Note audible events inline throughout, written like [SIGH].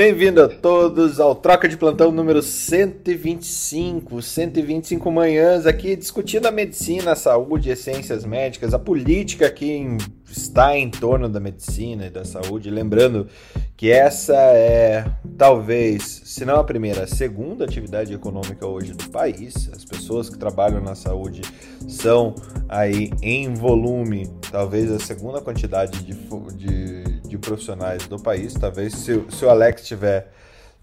Bem-vindo a todos ao Troca de Plantão número 125. 125 manhãs aqui discutindo a medicina, a saúde, essências médicas, a política que está em torno da medicina e da saúde. Lembrando que essa é talvez, se não a primeira, a segunda atividade econômica hoje do país. As pessoas que trabalham na saúde são aí em volume, talvez a segunda quantidade de, de profissionais do país. Talvez se, se o Alex tiver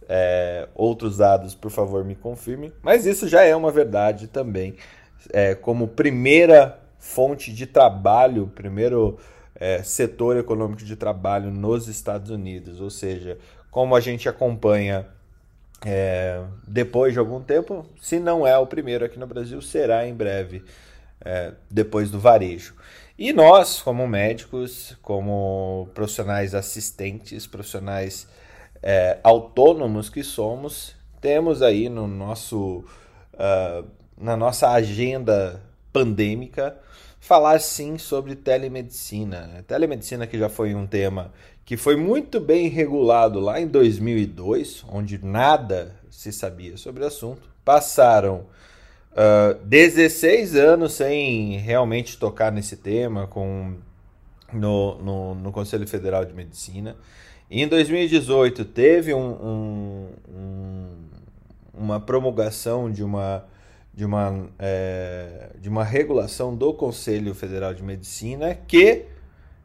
é, outros dados, por favor, me confirme. Mas isso já é uma verdade também. É, como primeira fonte de trabalho, primeiro é, setor econômico de trabalho nos Estados Unidos. Ou seja, como a gente acompanha é, depois de algum tempo, se não é o primeiro aqui no Brasil, será em breve, é, depois do varejo. E nós, como médicos, como profissionais assistentes, profissionais é, autônomos que somos, temos aí no nosso, uh, na nossa agenda pandêmica falar sim sobre telemedicina. Telemedicina que já foi um tema que foi muito bem regulado lá em 2002, onde nada se sabia sobre o assunto. Passaram Uh, ah, 16 anos sem realmente tocar nesse tema com, no, no, no, Conselho Federal de Medicina. em 2018 teve um, um, um, uma promulgação de uma, de, uma, é, de uma regulação do Conselho Federal de Medicina que,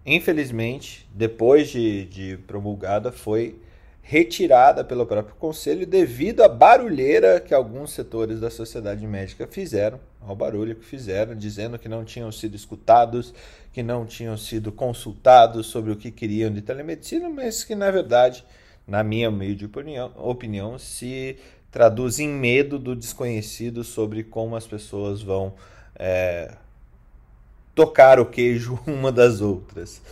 infelizmente, depois de, de promulgada, foi retirada pelo próprio conselho devido à barulheira que alguns setores da sociedade médica fizeram, ao barulho que fizeram, dizendo que não tinham sido escutados, que não tinham sido consultados sobre o que queriam de telemedicina, mas que na verdade, na minha humilde opinião, opinião se traduz em medo do desconhecido sobre como as pessoas vão é, tocar o queijo [LAUGHS] uma das outras.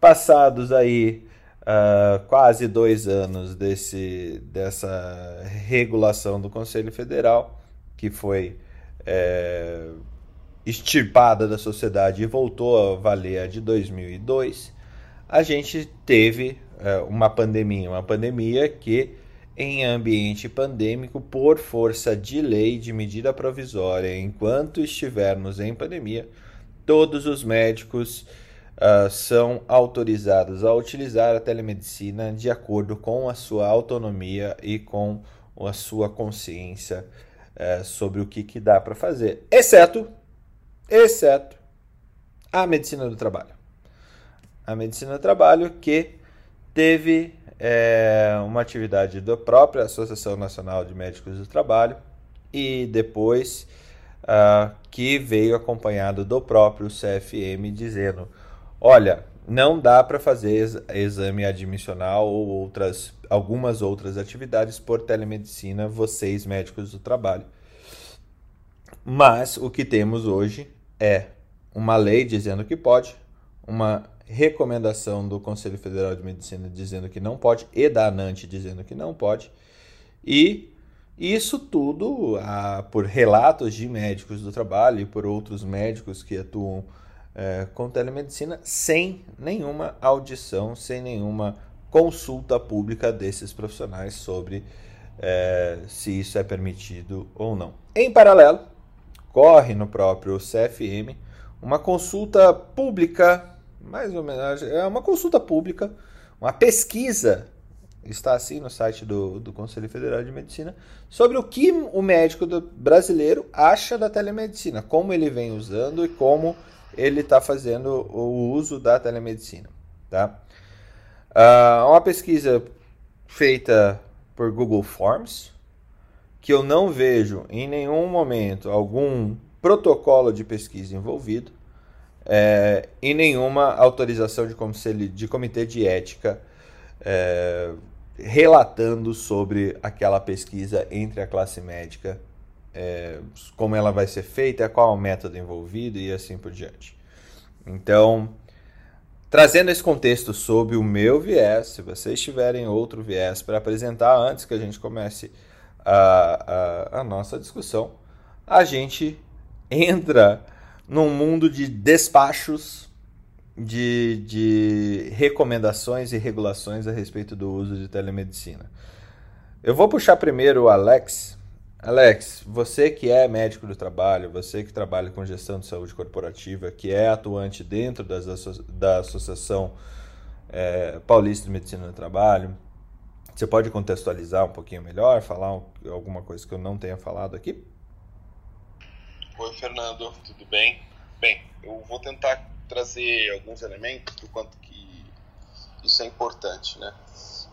Passados aí uh, quase dois anos desse, dessa regulação do Conselho Federal, que foi é, extirpada da sociedade e voltou a valer a de 2002, a gente teve é, uma pandemia, uma pandemia que em ambiente pandêmico, por força de lei de medida provisória, enquanto estivermos em pandemia, todos os médicos uh, são autorizados a utilizar a telemedicina de acordo com a sua autonomia e com a sua consciência uh, sobre o que, que dá para fazer, exceto, exceto a medicina do trabalho. A medicina do trabalho que teve é, uma atividade da própria Associação Nacional de Médicos do Trabalho e depois uh, que veio acompanhado do próprio CFM dizendo olha, não dá para fazer exame admissional ou outras, algumas outras atividades por telemedicina, vocês médicos do trabalho. Mas o que temos hoje é uma lei dizendo que pode, uma recomendação do Conselho Federal de Medicina dizendo que não pode e da ANANT dizendo que não pode. E isso tudo, ah, por relatos de médicos do trabalho e por outros médicos que atuam é, com telemedicina sem nenhuma audição, sem nenhuma consulta pública desses profissionais sobre é, se isso é permitido ou não. Em paralelo, corre no próprio CFM uma consulta pública, mais ou menos, é uma consulta pública, uma pesquisa, está assim no site do, do Conselho Federal de Medicina, sobre o que o médico brasileiro acha da telemedicina, como ele vem usando e como ele está fazendo o uso da telemedicina. Tá? Uh, uma pesquisa feita por Google Forms, que eu não vejo em nenhum momento algum protocolo de pesquisa envolvido é, e nenhuma autorização de, de comitê de ética é, relatando sobre aquela pesquisa entre a classe médica é, como ela vai ser feita, qual é o método envolvido e assim por diante. Então, trazendo esse contexto sob o meu viés, se vocês tiverem outro viés para apresentar antes que a gente comece a, a, a nossa discussão, a gente entra num mundo de despachos de, de recomendações e regulações a respeito do uso de telemedicina. Eu vou puxar primeiro o Alex. Alex, você que é médico do trabalho, você que trabalha com gestão de saúde corporativa, que é atuante dentro das, da Associação é, Paulista de Medicina do Trabalho, você pode contextualizar um pouquinho melhor, falar alguma coisa que eu não tenha falado aqui? Oi, Fernando, tudo bem? Bem, eu vou tentar trazer alguns elementos do quanto que isso é importante, né?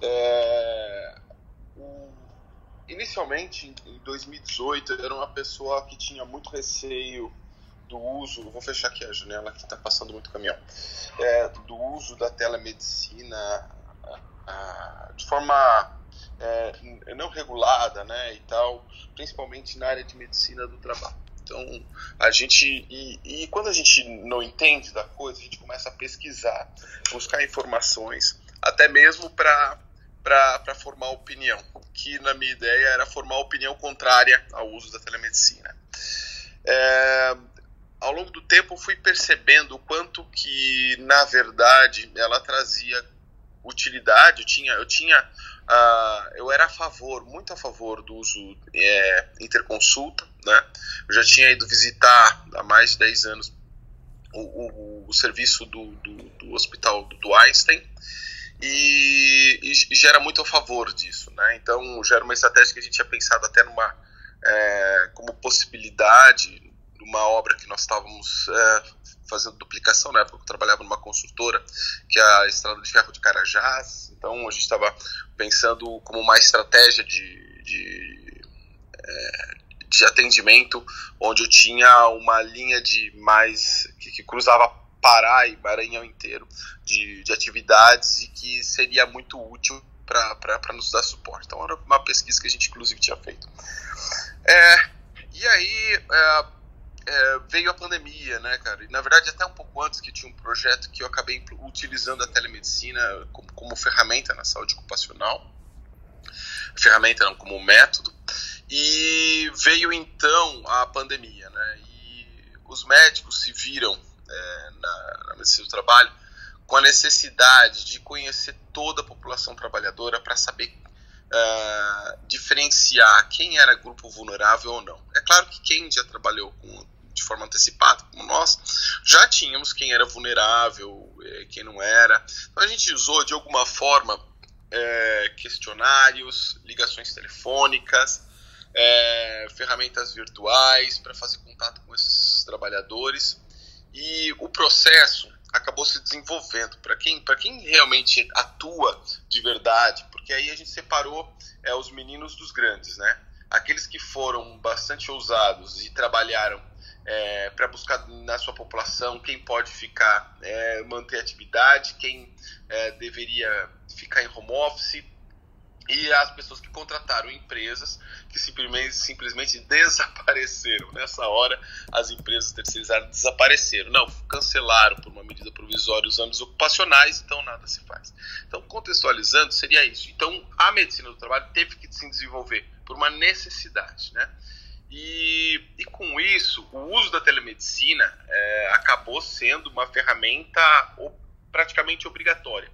É, inicialmente, em 2018, eu era uma pessoa que tinha muito receio do uso, vou fechar aqui a janela que está passando muito caminhão, é, do uso da telemedicina a, de forma é, não regulada, né, e tal, principalmente na área de medicina do trabalho. Então, a gente. E, e, quando a gente não entende da coisa, a gente começa a pesquisar, buscar informações, até mesmo para formar opinião. Que, na minha ideia, era formar opinião contrária ao uso da telemedicina. É, ao longo do tempo, fui percebendo o quanto que, na verdade, ela trazia utilidade. Eu tinha, eu tinha Uh, eu era a favor, muito a favor do uso é, interconsulta, né? Eu já tinha ido visitar há mais de 10 anos o, o, o serviço do, do, do, hospital do Einstein e, e, já era muito a favor disso, né? Então já era uma estratégia que a gente tinha pensado até numa é, como possibilidade numa obra que nós estávamos é, fazendo duplicação, na época eu trabalhava numa consultora, que é a Estrada de Ferro de Carajás, então a gente estava pensando como uma estratégia de, de, é, de, atendimento, onde eu tinha uma linha de mais que, que cruzava Pará e Maranhão inteiro de, de atividades e que seria muito útil para nos dar suporte. Então era uma pesquisa que a gente inclusive tinha feito. É, e aí é, é, veio a pandemia, né, cara? E, na verdade, até um pouco antes que tinha um projeto que eu acabei utilizando a telemedicina como, como ferramenta na saúde ocupacional. Ferramenta não, como método. E veio então a pandemia, né? E os médicos se viram é, na, na medicina do trabalho com a necessidade de conhecer toda a população trabalhadora para saber Uh, diferenciar quem era grupo vulnerável ou não. É claro que quem já trabalhou com de forma antecipada, como nós, já tínhamos quem era vulnerável, é, quem não era. Então a gente usou de alguma forma é, questionários, ligações telefônicas, é, ferramentas virtuais para fazer contato com esses trabalhadores. E o processo acabou se desenvolvendo. Para quem para quem realmente atua de verdade porque aí a gente separou é, os meninos dos grandes né? Aqueles que foram bastante ousados e trabalharam é, para buscar na sua população quem pode ficar, é, manter atividade, quem é, deveria ficar em home office e as pessoas que contrataram empresas que simplesmente, simplesmente [LAUGHS] desapareceram. Nessa hora, as empresas terceirizadas desapareceram. Não, cancelaram por uma medida provisória os âmbitos ocupacionais, então nada se faz. Então, contextualizando, seria isso. Então, a medicina do trabalho teve que se desenvolver por uma necessidade, né? E, e com isso, o uso da telemedicina é, acabou sendo uma ferramenta praticamente obrigatória.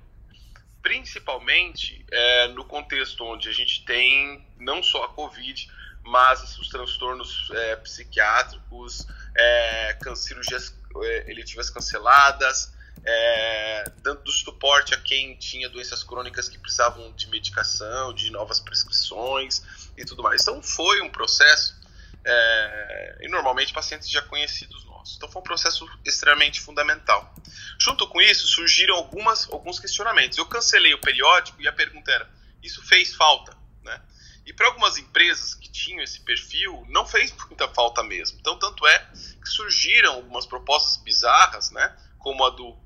Principalmente é, no contexto onde a gente tem não só a Covid, mas os transtornos é, psiquiátricos, é, cirurgias é, eletivas canceladas, é, dando suporte a quem tinha doenças crônicas que precisavam de medicação, de novas prescrições e tudo mais. Então foi um processo é, e normalmente pacientes já conhecidos Então foi um processo extremamente fundamental. Junto com isso, surgiram algumas, alguns questionamentos. Eu cancelei o periódico e a pergunta era: isso fez falta? Né? E para algumas empresas que tinham esse perfil, não fez [LAUGHS] muita falta mesmo. Então, tanto é que surgiram algumas propostas bizarras, né? como a do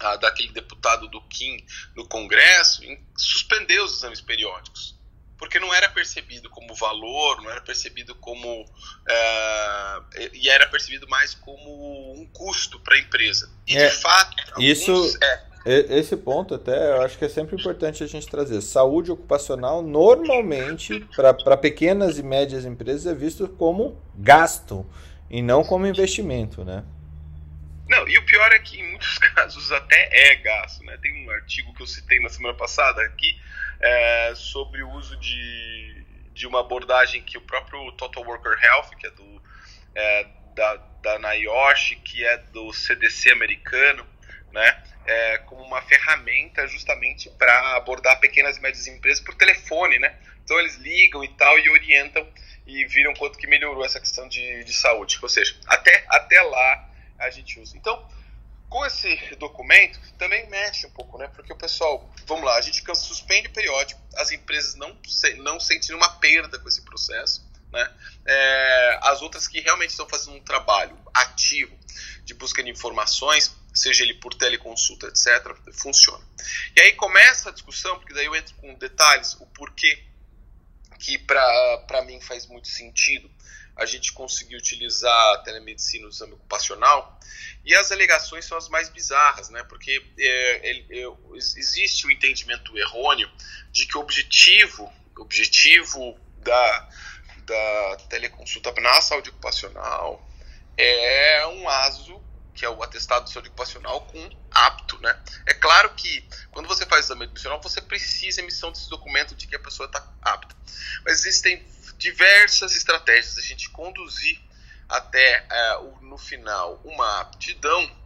a daquele deputado do Kim no Congresso, em suspender os exames periódicos porque não era percebido como valor, não era percebido como. Uh, e era percebido mais como um custo para a empresa. E é, de fato. Isso. Alguns, é, esse ponto até eu acho que é sempre importante a gente trazer. Saúde ocupacional normalmente para pequenas e médias empresas é visto como gasto e não como investimento, né? Não, e o pior é que em muitos [LAUGHS] casos até é gasto, né? Tem um artigo que eu citei na semana passada aqui é, sobre o uso de, de uma abordagem que o próprio Total Worker Health, que é do é, da, da NIOSH, que é do CDC americano, né? É, como uma ferramenta justamente para abordar pequenas e médias empresas por telefone, né? Então eles ligam e tal e orientam e viram quanto que melhorou essa questão de, de saúde. Ou seja, até, até lá a gente usa. Então, com esse documento, também mexe um pouco, né? Porque o pessoal, vamos lá, a gente suspende o periódico, as empresas não, não sentem uma perda com esse processo, né? É, as outras que realmente estão fazendo um trabalho ativo de busca de informações, seja ele por teleconsulta, etc., funciona. E aí começa a discussão, porque daí eu entro com detalhes, o porquê que para mim faz muito sentido a gente conseguir utilizar a telemedicina no exame ocupacional. E as alegações são as mais bizarras, né? Porque é, é, existe o um entendimento errôneo de que o objetivo, objetivo da, da teleconsulta na saúde ocupacional é um ASO, que é o atestado de saúde ocupacional, com apto, né? É claro que quando você faz exame ocupacional, você precisa emissão desse documento de que a pessoa está apta. Mas existem diversas estratégias a gente conduzir até o, no final uma aptidão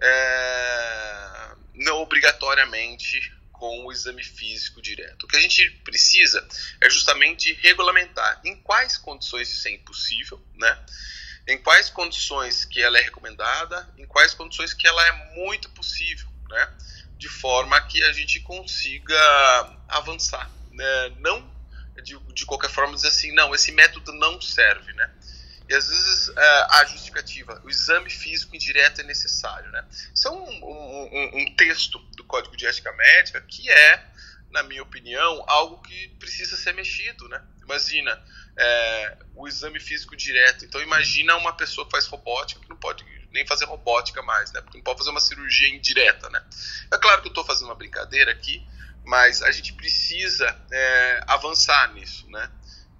é, não obrigatoriamente com o exame físico direto. O que a gente precisa é justamente regulamentar em quais condições isso é impossível, né? Em quais condições que ela é recomendada, em quais condições que ela é muito possível, né? De forma que a gente consiga avançar, né? Não de, de qualquer forma dizer assim, não, esse método não serve, né? E às vezes é, a justificativa, o exame físico indireto é necessário, né? Isso é um, um, um, texto do Código de Ética Médica que é, na minha opinião, algo que precisa ser mexido, né? Imagina é, o exame físico direto. Então imagina uma pessoa que faz robótica que não pode nem fazer robótica mais, né? Porque não pode fazer uma cirurgia indireta, né? É claro que eu estou fazendo uma brincadeira aqui, mas a gente precisa é, avançar nisso, né?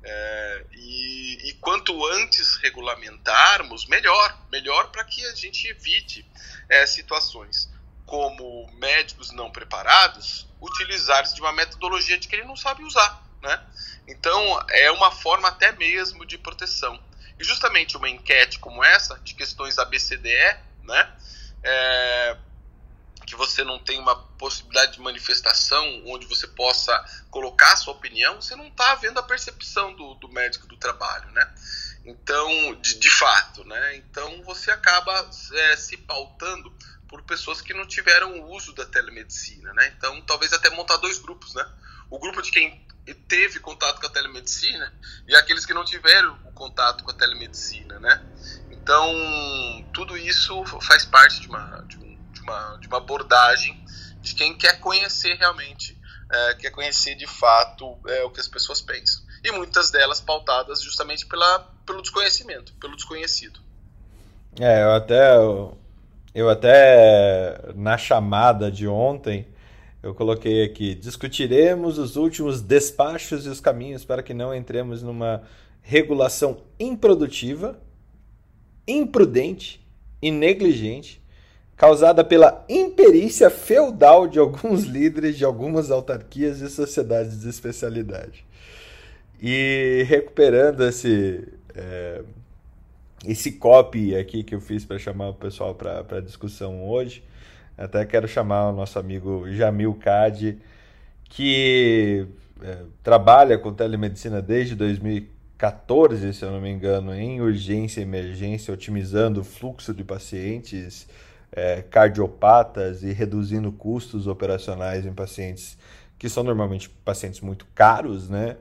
É, e, e, quanto antes regulamentarmos, melhor, melhor para que a gente evite é, situações como médicos não preparados utilizarem de uma metodologia de que ele não sabe usar, né? Então é uma forma até mesmo de proteção. E justamente uma enquete como essa de questões ABCDE, né? Que você não tem uma possibilidade de manifestação onde você possa colocar a sua opinião, você não está vendo a percepção do, do, médico do trabalho, né? Então, de, de fato, né? Então você acaba é, se pautando por pessoas que não tiveram uso da telemedicina, né? Então, talvez até montar dois grupos, né? O grupo de quem teve contato com a telemedicina e aqueles que não tiveram o contato com a telemedicina, né? Então, tudo isso faz parte de uma, de uma, de uma abordagem de quem quer conhecer realmente, é, quer conhecer de fato é, o que as pessoas pensam. E muitas delas pautadas justamente pela, pelo desconhecimento, pelo desconhecido. É, eu até, eu até na chamada de ontem eu coloquei aqui: discutiremos os últimos despachos e os caminhos para que não entremos numa regulação improdutiva, imprudente e negligente causada pela imperícia feudal de alguns [LAUGHS] líderes de algumas autarquias e sociedades de especialidade. E recuperando esse, é, esse copy aqui que eu fiz para chamar o pessoal para discussão hoje, até quero chamar o nosso amigo Jamil Cade, que é, trabalha com telemedicina desde 2014, se eu não me engano, em urgência e emergência, otimizando o fluxo de pacientes é, cardiopatas e reduzindo custos operacionais em pacientes que são normalmente pacientes muito caros, né?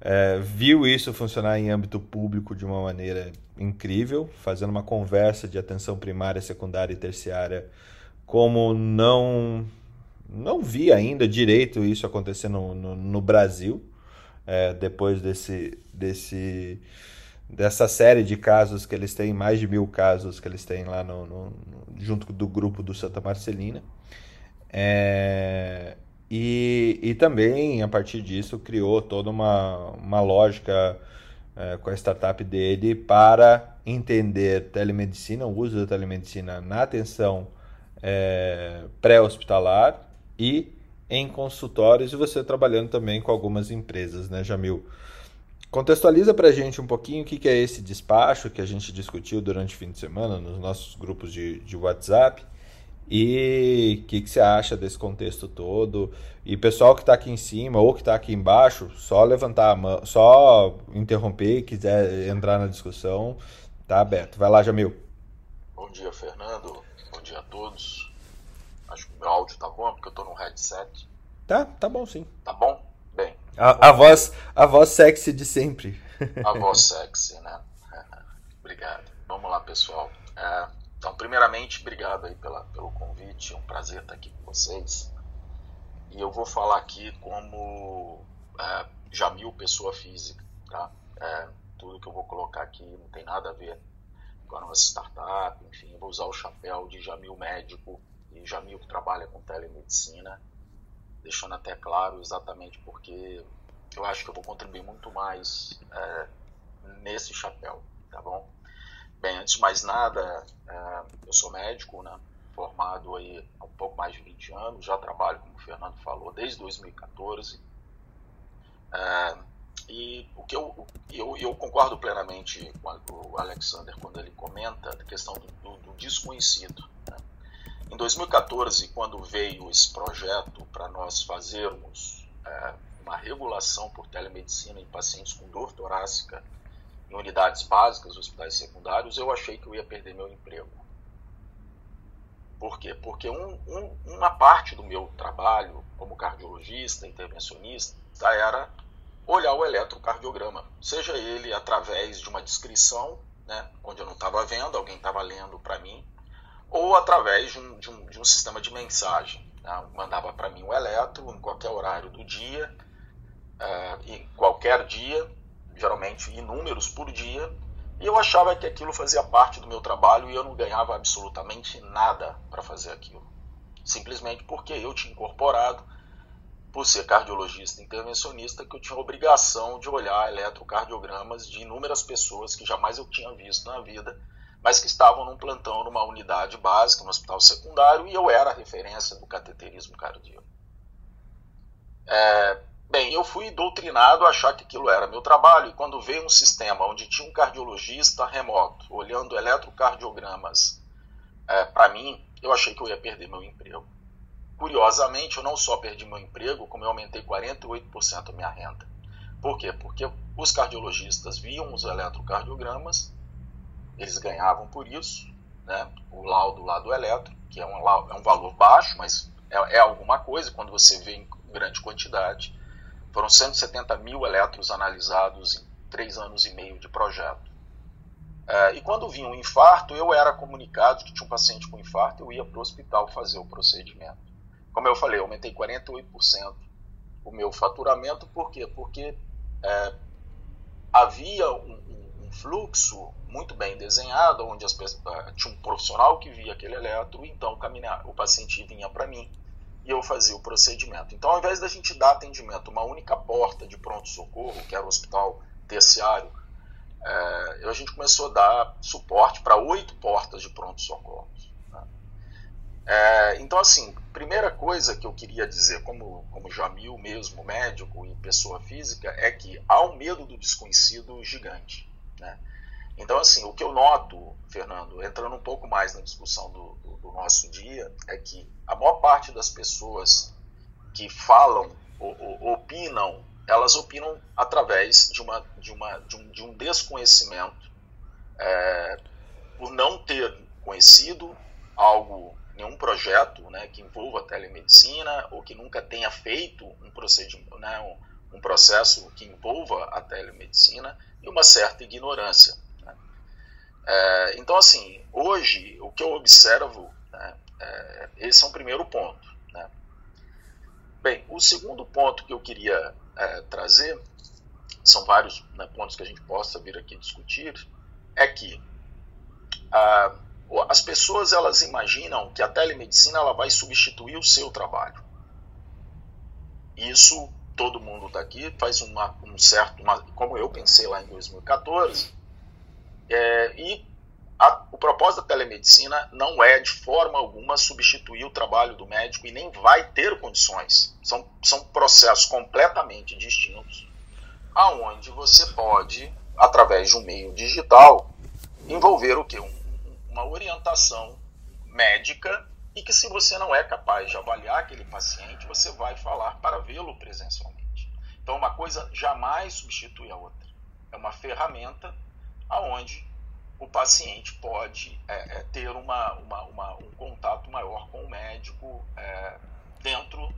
É, viu isso funcionar em âmbito público de uma maneira incrível, fazendo uma conversa de atenção primária, secundária e terciária, como não não vi ainda direito isso acontecer no, no, no Brasil, é, depois desse, desse dessa série de casos que eles têm, mais de mil casos que eles têm lá no, no junto do grupo do Santa Marcelina. É, e, e também, a partir disso, criou toda uma, uma lógica é, com a startup dele para entender telemedicina, o uso da telemedicina na atenção é, pré-hospitalar e em consultórios e você trabalhando também com algumas empresas, né, Jamil? Contextualiza para a gente um pouquinho o que, que é esse despacho que a gente discutiu durante o fim de semana nos nossos grupos de, de WhatsApp e o que, que você acha desse contexto todo. E pessoal que está aqui em cima ou que está aqui embaixo, só levantar a mão, só interromper e quiser entrar na discussão, tá aberto. Vai lá, Jamil. Bom dia, Fernando. Bom dia a todos. Acho que o meu áudio tá bom, porque eu tô no headset. Tá, tá bom sim. Tá bom? A, a voz, a voz sexy de sempre. A voz sexy, né? [LAUGHS] Obrigado. Vamos lá, pessoal. É, então, primeiramente, obrigado aí pela, pelo convite. É um prazer estar aqui com vocês. E eu vou falar aqui como é, Jamil, pessoa física, tá? É, tudo que eu vou colocar aqui não tem nada a ver com a nossa startup, enfim, eu vou usar o chapéu de Jamil médico e Jamil que trabalha com telemedicina, deixando até claro exatamente porque eu acho que eu vou contribuir muito mais é, nesse chapéu, tá bom? Bem, antes de mais nada, é, eu sou médico, né? Formado aí há um pouco mais de 20 anos, já trabalho, como o Fernando falou, desde 2014. É, e o que eu, eu, eu concordo plenamente com o Alexander quando ele comenta a questão do, do, do desconhecido. Né? Em 2014, quando veio esse projeto para nós fazermos é, uma regulação por telemedicina em pacientes com dor torácica em unidades básicas, hospitais secundários, eu achei que eu ia perder meu emprego. Por quê? Porque um, um, uma parte do meu trabalho como cardiologista, intervencionista, era olhar o eletrocardiograma, seja ele através de uma descrição, né, onde eu não estava vendo, alguém estava lendo para mim, ou através de um, de um, de um sistema de mensagem. Né, mandava para mim o eletro em qualquer horário do dia, uh, em qualquer dia, geralmente inúmeros por dia, e eu achava que aquilo fazia parte do meu trabalho e eu não ganhava absolutamente nada para fazer aquilo. Simplesmente porque eu tinha incorporado por ser cardiologista intervencionista, que eu tinha a obrigação de olhar eletrocardiogramas de inúmeras pessoas que jamais eu tinha visto na vida, mas que estavam num plantão numa unidade básica, no hospital secundário, e eu era a referência do cateterismo cardíaco. É, bem, eu fui doutrinado a achar que aquilo era meu trabalho, e quando veio um sistema onde tinha um cardiologista remoto olhando eletrocardiogramas é, para mim, eu achei que eu ia perder meu emprego. Curiosamente, eu não só perdi meu emprego, como eu aumentei 48% a minha renda. Por quê? Porque os cardiologistas viam os eletrocardiogramas, eles ganhavam por isso, né? o laudo lá do eletro, que é um, é um valor baixo, mas é, é alguma coisa quando você vê em grande quantidade. Foram 170 mil eletros analisados em três anos e meio de projeto. É, e quando vinha um infarto, eu era comunicado que tinha um paciente com infarto, eu ia para o hospital fazer o procedimento. Como eu falei, eu aumentei 48% o meu faturamento, por quê? Porque é, havia um, fluxo muito bem desenhado, onde as pessoas, é, tinha um profissional que via aquele eletro, então o paciente vinha para mim e eu fazia o procedimento. Então, ao invés da gente dar atendimento uma única porta de pronto-socorro, que era o hospital terciário, é, a gente começou a dar suporte para oito portas de pronto-socorro. É, então, assim, primeira coisa que eu queria dizer, como, como Jamil mesmo, médico e pessoa física, é que há um medo do desconhecido gigante. Né? Então, assim, o que eu noto, Fernando, entrando um pouco mais na discussão do, do, do nosso dia, é que a maior parte das pessoas que falam ou, ou opinam, elas opinam através de, uma, de, uma, de, um, de um desconhecimento, é, por não ter conhecido algo nenhum projeto né, que envolva telemedicina ou que nunca tenha feito um procedimento, né, um, um, processo que envolva a telemedicina e uma certa ignorância. Né. É, então, assim, hoje o que eu observo, né, é, esse é um primeiro ponto. Né. Bem, o segundo ponto que eu queria é, trazer, são vários né, pontos que a gente possa vir aqui discutir, é que ah, as pessoas elas imaginam que a telemedicina ela vai substituir o seu trabalho. Isso todo mundo está aqui faz uma, um certo, uma, como eu pensei lá em 2014, É, e a, o propósito da telemedicina não é de forma alguma substituir o trabalho do médico e nem vai ter condições. São, são processos completamente distintos, aonde você pode, através de um meio digital, envolver o que? Um, uma orientação médica e que se você não é capaz de avaliar aquele paciente, você vai falar para vê-lo presencialmente. Então uma coisa jamais substitui a outra. É uma ferramenta aonde o paciente pode é, é, ter uma, uma, uma, um contato maior com o médico é, dentro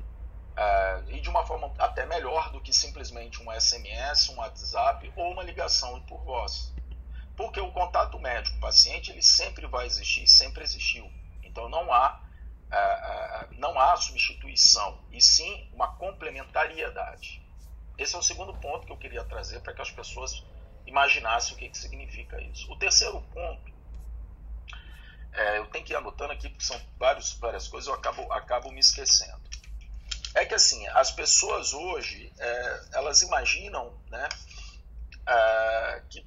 é, e de uma forma até melhor do que simplesmente um SMS, um WhatsApp ou uma ligação por voz. Porque o contato médico-paciente ele sempre vai existir, sempre existiu. Então não há não há substituição, e sim uma complementariedade. Esse é o segundo ponto que eu queria trazer para que as pessoas imaginassem o que, que significa isso. O terceiro ponto, é, eu tenho que ir anotando aqui porque são várias coisas, eu acabo, acabo me esquecendo. É que assim, as pessoas hoje, é, elas imaginam né, é, que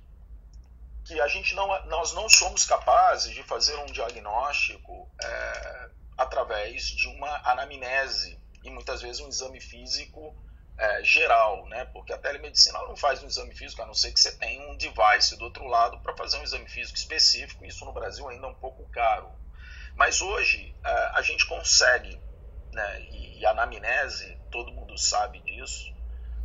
que a gente não, nós não somos capazes de fazer um diagnóstico é, através de uma anamnese e muitas vezes um exame físico é, geral, né? Porque a telemedicina não faz um exame físico, a não ser que você tenha um device do outro lado para fazer um exame físico específico. Isso no Brasil ainda é um pouco caro. Mas hoje é, a gente consegue, né? E, e a anamnese, todo mundo sabe disso,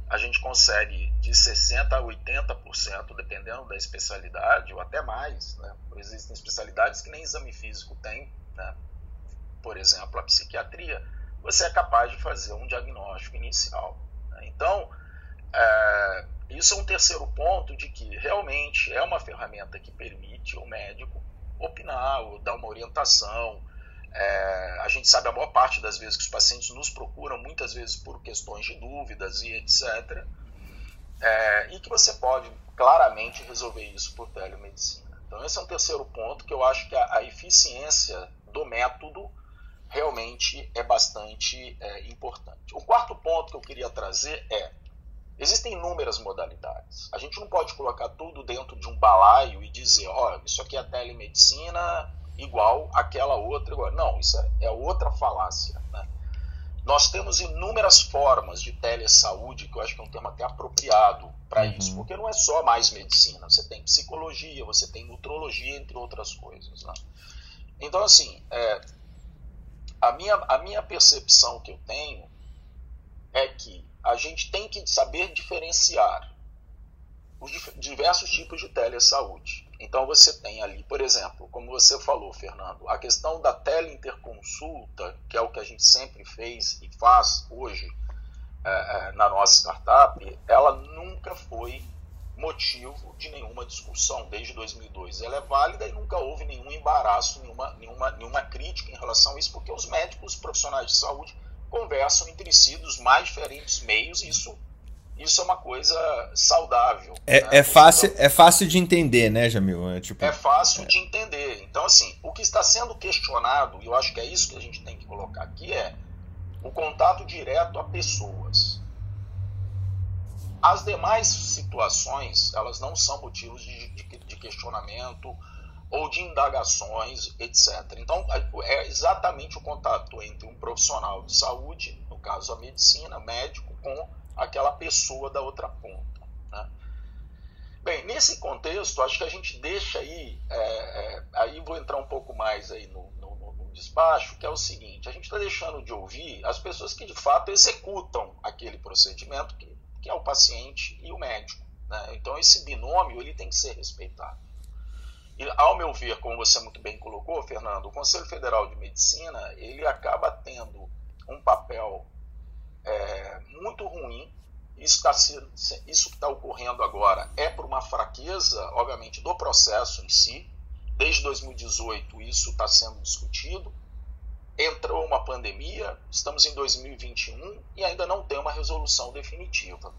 a gente consegue de 60% a 80%, dependendo da especialidade, ou até mais. Né? Existem especialidades que nem exame físico tem, né? Por exemplo, a psiquiatria, você é capaz de fazer um diagnóstico inicial. Né? Então, é, isso é um terceiro ponto de que realmente é uma ferramenta que permite o médico opinar ou dar uma orientação. É, a gente sabe a maior parte das vezes que os pacientes nos procuram, muitas vezes por questões de dúvidas e etc. É, e que você pode claramente resolver isso por telemedicina. Então, esse é um terceiro ponto que eu acho que a, a eficiência do método realmente é bastante é, importante. O quarto ponto que eu queria trazer é: existem inúmeras modalidades. A gente não pode colocar tudo dentro de um balaio e dizer, ó, oh, isso aqui é telemedicina igual aquela outra. Igual. Não, isso é, é outra falácia. Né? Nós temos inúmeras formas de telesaúde, que eu acho que é um tema até apropriado para uhum. isso, porque não é só mais medicina, você tem psicologia, você tem nutrologia, entre outras coisas. Né? Então, assim, é, a minha, a minha percepção que eu tenho é que a gente tem que saber diferenciar os diversos tipos de telesaúde. Então você tem ali, por exemplo, como você falou, Fernando, a questão da teleinterconsulta, que é o que a gente sempre fez e faz hoje é, é na nossa startup, ela nunca foi motivo de nenhuma discussão desde 2002. Ela é válida e nunca houve nenhum embaraço, nenhuma, nenhuma, nenhuma crítica em relação a isso, porque os médicos, os profissionais de saúde, conversam entre si dos mais diferentes meios e isso, isso é uma coisa saudável. É, né? é, fácil, então, é fácil de entender, né, Jamil? É, tipo, é fácil é. de entender. Então, assim, o que está sendo questionado, e eu acho que é isso que a gente tem que colocar aqui, é o contato direto a pessoas. As demais situações, elas não são motivos de, de, de questionamento ou de indagações, etc. Então, é exatamente o contato entre um profissional de saúde, no caso a medicina, médico, com aquela pessoa da outra ponta. Né? Bem, nesse contexto, acho que a gente deixa aí, é, é, aí vou entrar um pouco mais aí no, no, no despacho, que é o seguinte, a gente está deixando de ouvir as pessoas que de fato executam aquele procedimento, que que é o paciente e o médico. Né? Então esse binômio ele tem que ser respeitado. E, ao meu ver, como você muito bem colocou, Fernando, o Conselho Federal de Medicina ele acaba tendo um papel é, muito ruim. Isso, tá, isso que está ocorrendo agora é por uma fraqueza, obviamente, do processo em si. Desde 2018 isso está sendo discutido. Entrou uma pandemia, estamos em 2021 e ainda não tem uma resolução definitiva.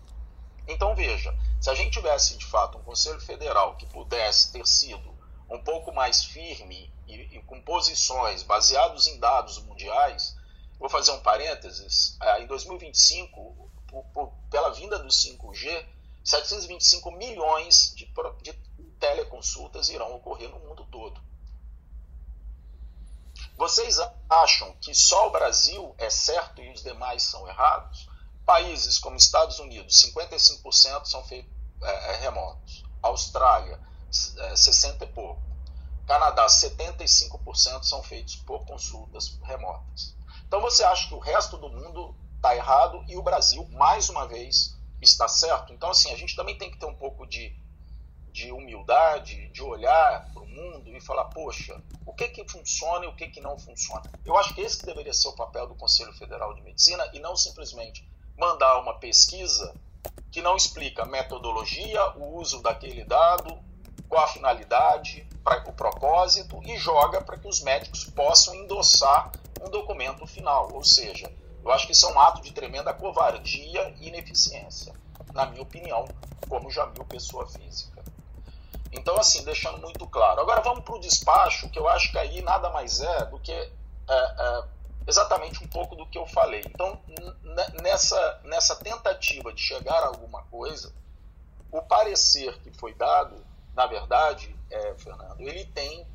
Então veja, se a gente tivesse de fato um Conselho Federal que pudesse ter sido um pouco mais firme e, e com posições baseadas em dados mundiais, vou fazer um parênteses, é, em 2025, por, por, pela vinda do 5G, 725 milhões de, de teleconsultas irão ocorrer no mundo todo. Vocês acham que só o Brasil é certo e os demais são errados? Países como Estados Unidos, 55% são feitos é, é, remotos. Austrália, é, 60 e pouco. Canadá, 75% são feitos por consultas remotas. Então você acha que o resto do mundo está errado e o Brasil, mais uma vez, está certo? Então, assim, a gente também tem que ter um pouco de, de humildade, de olhar para o mundo e falar, poxa, o que que funciona e o que que não funciona? Eu acho que esse que deveria ser o papel do Conselho Federal de Medicina e não simplesmente mandar uma pesquisa que não explica a metodologia, o uso daquele dado, qual a finalidade, o propósito e joga para que os médicos possam endossar um documento final. Ou seja, eu acho que isso é um ato de tremenda covardia e ineficiência, na minha opinião, como Jamil, pessoa física. Então, assim, deixando muito claro. Agora vamos para o despacho, que eu acho que aí nada mais é do que é, é, exatamente um pouco do que eu falei. Então, nessa, nessa tentativa de chegar a alguma coisa, o parecer que foi dado, na verdade, é, Fernando, ele tem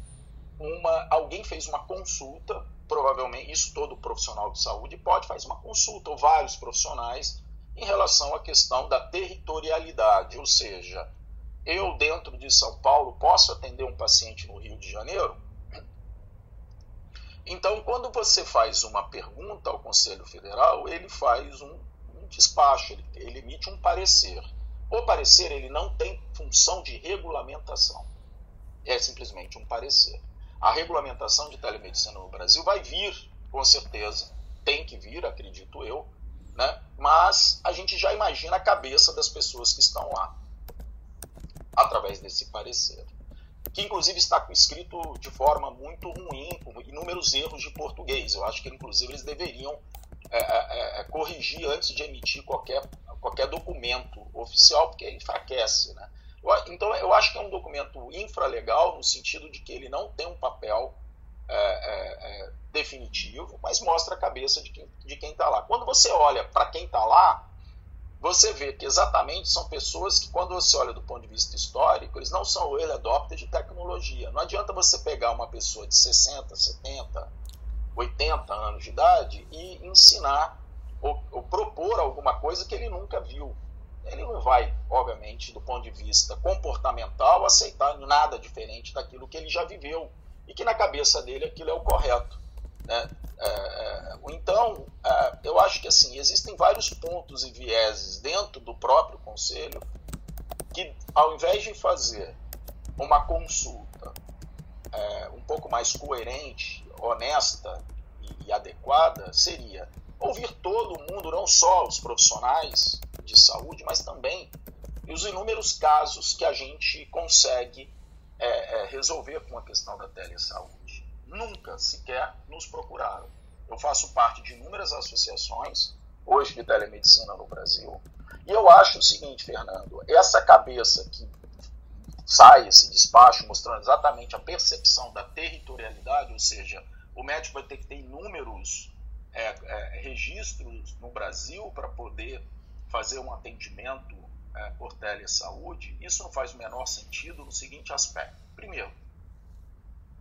uma. Alguém fez uma consulta provavelmente isso todo profissional de saúde pode fazer uma consulta ou vários profissionais em relação à questão da territorialidade, ou seja, eu dentro de São Paulo posso atender um paciente no Rio de Janeiro? Então, quando você faz uma pergunta ao Conselho Federal, ele faz um, um despacho, ele, ele emite um parecer. O parecer ele não tem função de regulamentação, é simplesmente um parecer. A regulamentação de telemedicina no Brasil vai vir, com certeza, tem que vir, acredito eu, né? mas a gente já imagina a cabeça das pessoas que estão lá, através desse parecer. Que inclusive está escrito de forma muito ruim, com inúmeros erros de português. Eu acho que inclusive eles deveriam é, é, é, corrigir antes de emitir qualquer, qualquer documento oficial, porque enfraquece. Né? Então, eu acho que é um documento infralegal, no sentido de que ele não tem um papel é, é, é definitivo, mas mostra a cabeça de quem está lá. Quando você olha para quem está lá, você vê que exatamente são pessoas que, quando você olha do ponto de vista histórico, eles não são early adopters de tecnologia. Não adianta você pegar uma pessoa de 60, 70, 80 anos de idade e ensinar ou, ou propor alguma coisa que ele nunca viu ele não vai, obviamente, do ponto de vista comportamental, aceitar nada diferente daquilo que ele já viveu e que na cabeça dele aquilo é o correto. Né? É, é então, é, eu acho que assim existem vários pontos e vieses dentro do próprio conselho que, ao invés de fazer uma consulta um pouco mais coerente, honesta e, adequada, seria ouvir todo mundo, não só os profissionais, de saúde, mas também os inúmeros casos que a gente consegue resolver com a questão da telesaúde. Nunca sequer nos procuraram. Eu faço parte de inúmeras associações, hoje de telemedicina no Brasil, e eu acho o seguinte, Fernando, essa cabeça que sai esse despacho mostrando exatamente a percepção da territorialidade, ou seja, o médico vai ter que ter inúmeros é, é, registros no Brasil para poder fazer um atendimento é, por telesaúde, isso não faz o menor sentido no seguinte aspecto. Primeiro,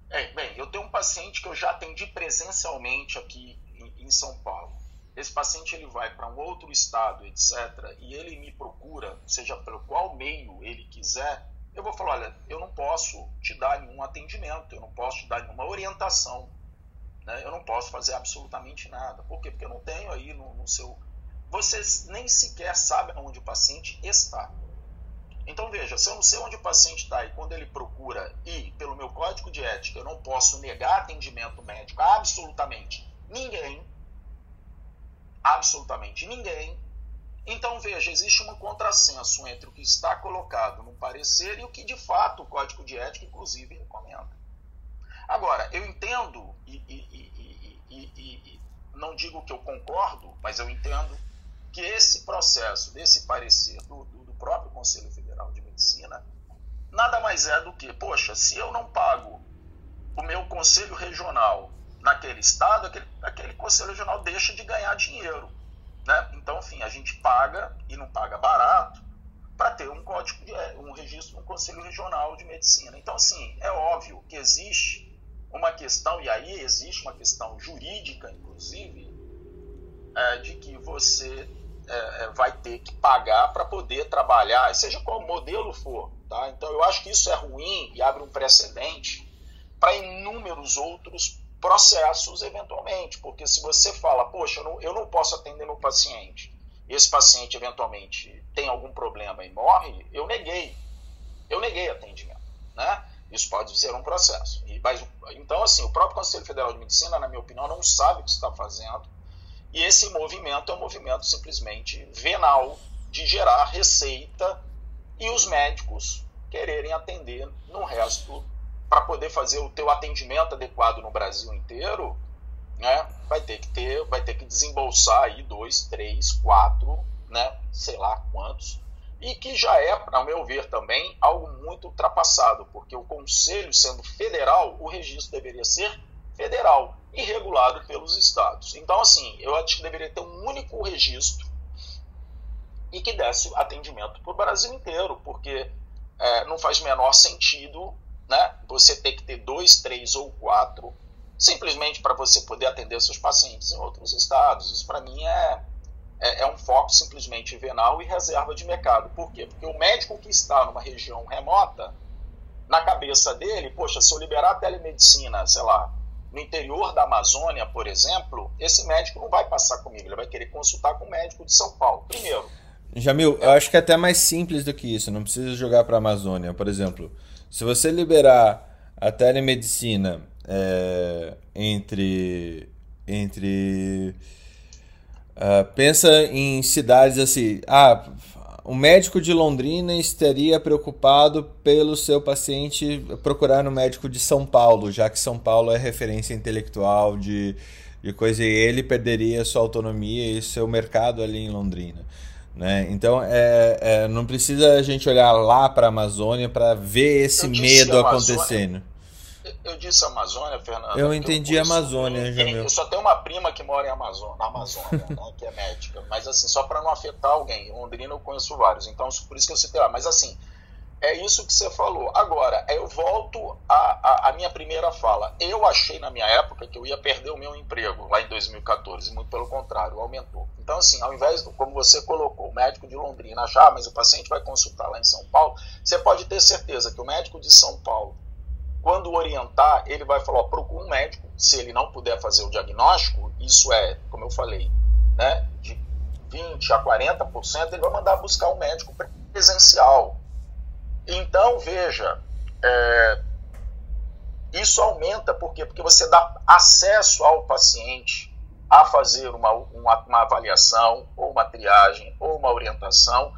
é, bem, eu tenho um paciente que eu já atendi presencialmente aqui em, em São Paulo. Esse paciente ele vai para um outro estado, etc., e ele me procura, seja pelo qual meio ele quiser, eu vou falar, olha, eu não posso te dar nenhum atendimento, eu não posso te dar nenhuma orientação, né? eu não posso fazer absolutamente nada. Por quê? Porque eu não tenho aí no, no seu você nem sequer sabe onde o paciente está. Então veja, se eu não sei onde o paciente está e quando ele procura e pelo meu código de ética eu não posso negar atendimento médico a absolutamente ninguém, absolutamente ninguém, então veja, existe um contrassenso entre o que está colocado no parecer e o que de fato o código de ética inclusive recomenda. Agora, eu entendo e, e, e, e não digo que eu concordo, mas eu entendo que esse processo, desse parecer do, do, do próprio Conselho Medicina, nada mais é do que, poxa, se eu não pago o meu conselho regional naquele estado, aquele, aquele conselho regional deixa de ganhar dinheiro. Né? Então, enfim, a gente paga, e não paga barato, para ter um código médico, é, um registro no Conselho Regional de Medicina. Então, assim, é óbvio que existe uma questão, e aí existe uma questão jurídica, inclusive, é, de que você é, é vai ter que pagar para poder trabalhar, seja qual modelo for. Tá? Então, eu acho que isso é ruim e abre um precedente para inúmeros outros processos, eventualmente. Porque se você fala, poxa, eu não, eu não posso atender meu paciente, esse paciente eventualmente tem algum problema e morre, eu neguei. Eu neguei atendimento. Né? Isso pode ser um processo. E, mas, então, assim, o próprio Conselho Federal de Medicina, na minha opinião, não sabe o que está fazendo. E esse movimento é um movimento simplesmente venal de gerar receita e os médicos quererem atender no resto para poder fazer o teu atendimento adequado no Brasil inteiro, né, vai ter que ter, vai ter que desembolsar aí dois, três, quatro, né, sei lá quantos, e que já é, para meu ver também, algo muito ultrapassado, porque o conselho sendo federal, o registro deveria ser federal e regulado pelos estados. Então, assim, eu acho que deveria ter um único registro e que desse atendimento para o Brasil inteiro, porque é, não faz menor sentido né, você ter que ter dois, três ou quatro simplesmente para você poder atender seus pacientes em outros estados. Isso para mim é, é, é, um foco simplesmente venal e reserva de mercado. Por quê? Porque o médico que está numa região remota, na cabeça dele, poxa, se eu liberar a telemedicina, sei lá, no interior da Amazônia, por exemplo, esse médico não vai passar comigo, ele vai querer consultar com o médico de São Paulo. Primeiro. Jamil, eu acho que é até mais simples do que isso, não precisa jogar para a Amazônia. Por exemplo, se você liberar a telemedicina é, entre. entre uh, pensa em cidades assim. Ah, o médico de Londrina estaria preocupado pelo seu paciente procurar no médico de São Paulo, já que São Paulo é referência intelectual de, de coisa e ele perderia sua autonomia e seu mercado ali em Londrina. Né? Então, é, é, não precisa a gente olhar lá para a Amazônia para ver esse medo acontecendo. Eu disse Amazônia, Fernando. Eu entendi eu Amazônia, Jamil. Eu só tenho uma prima que mora em Amazônia, na Amazônia, [LAUGHS] né, que é médica. Mas assim, só para não afetar alguém. Em Londrina eu conheço vários, então por isso que eu citei lá. Mas assim, é isso que você falou. Agora, eu volto à, à, minha primeira fala. Eu achei na minha época que eu ia perder o meu emprego lá em 2014, muito pelo contrário, aumentou. Então, assim, ao invés do, como você colocou, o médico de Londrina achar, ah, mas o paciente vai consultar lá em São Paulo, você pode ter certeza que o médico de São Paulo quando orientar, ele vai falar, procura um médico, se ele não puder fazer o diagnóstico, isso é, como eu falei, né, de 20 a 40%, ele vai mandar buscar um médico presencial. Então, veja, é, isso aumenta, por quê? Porque você dá acesso ao paciente a fazer uma, uma, uma avaliação, ou uma triagem, ou uma orientação,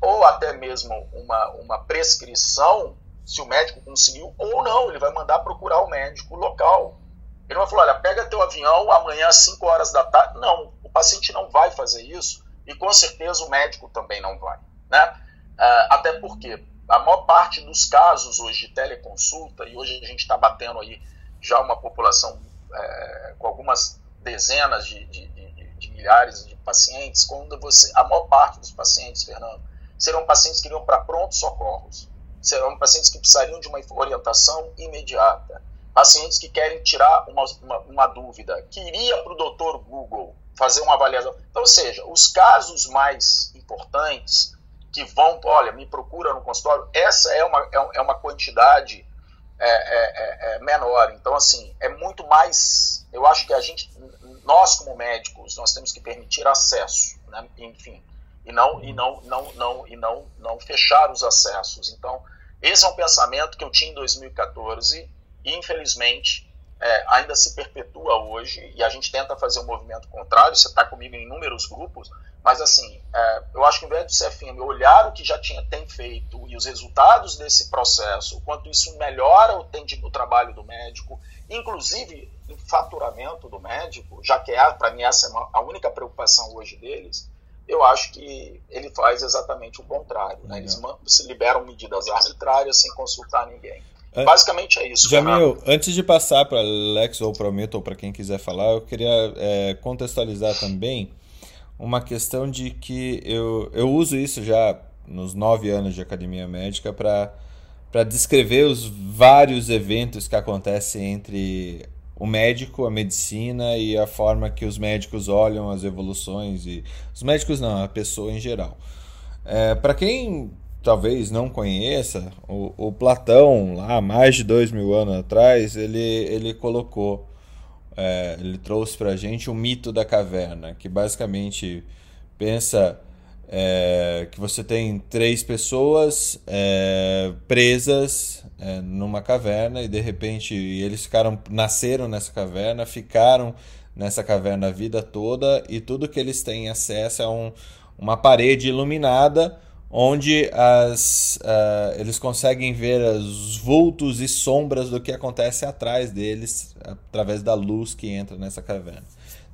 ou até mesmo uma, uma prescrição se o médico conseguiu ou não. Ele vai mandar procurar o médico local. Ele vai falar: olha, pega teu avião amanhã às 5 horas da tarde. Não, o paciente não vai fazer isso e com certeza o médico também não vai. Né? Uh, até porque a maior parte dos casos hoje de teleconsulta, e hoje a gente está batendo aí já uma população é, com algumas dezenas de, de, de, de, milhares de pacientes, quando você, a maior parte dos pacientes, Fernando, serão pacientes que iriam para prontos socorros serão pacientes que precisariam de uma orientação imediata, pacientes que querem tirar uma, uma, uma dúvida, que iria para o doutor Google fazer uma avaliação. Então, ou seja, os casos mais importantes que vão, olha, me procura no consultório, essa é uma, é, é uma quantidade é, é, é, é, menor. Então, assim, é muito mais. Eu acho que a gente, nós como médicos, nós temos que permitir acesso, né? enfim, e não e não não não e não não fechar os acessos. Então, esse é um pensamento que eu tinha em 2014 e, infelizmente, é, ainda se perpetua hoje e a gente tenta fazer um movimento contrário. Você está comigo em inúmeros grupos, mas assim, é, eu acho que ao invés do CFM olhar o que já tinha, tem feito e os resultados desse processo, o quanto isso melhora o, o trabalho do médico, inclusive em faturamento do médico, já que é, para mim essa é a única preocupação hoje deles, eu acho que ele faz exatamente o contrário. Né? Eles se liberam medidas arbitrárias sem consultar ninguém. Basicamente é isso. Jamil, antes de passar para Alex ou para o Milton, ou para quem quiser falar, eu queria é, contextualizar também uma questão de que eu, eu uso isso já nos nove anos de academia médica para descrever os vários eventos que acontecem entre o médico, a medicina e a forma que os médicos olham as evoluções e os médicos não, a pessoa em geral. É, para quem talvez não conheça, o, o, Platão, lá mais de dois mil anos atrás, ele, ele colocou, é, ele trouxe para a gente o mito da caverna, que basicamente pensa é, que você tem três pessoas é, presas é, numa caverna e de repente eles ficaram nasceram nessa caverna, ficaram nessa caverna a vida toda e tudo que eles têm acesso é um, uma parede iluminada onde as, uh, eles conseguem ver os vultos e sombras do que acontece atrás deles através da luz que entra nessa caverna.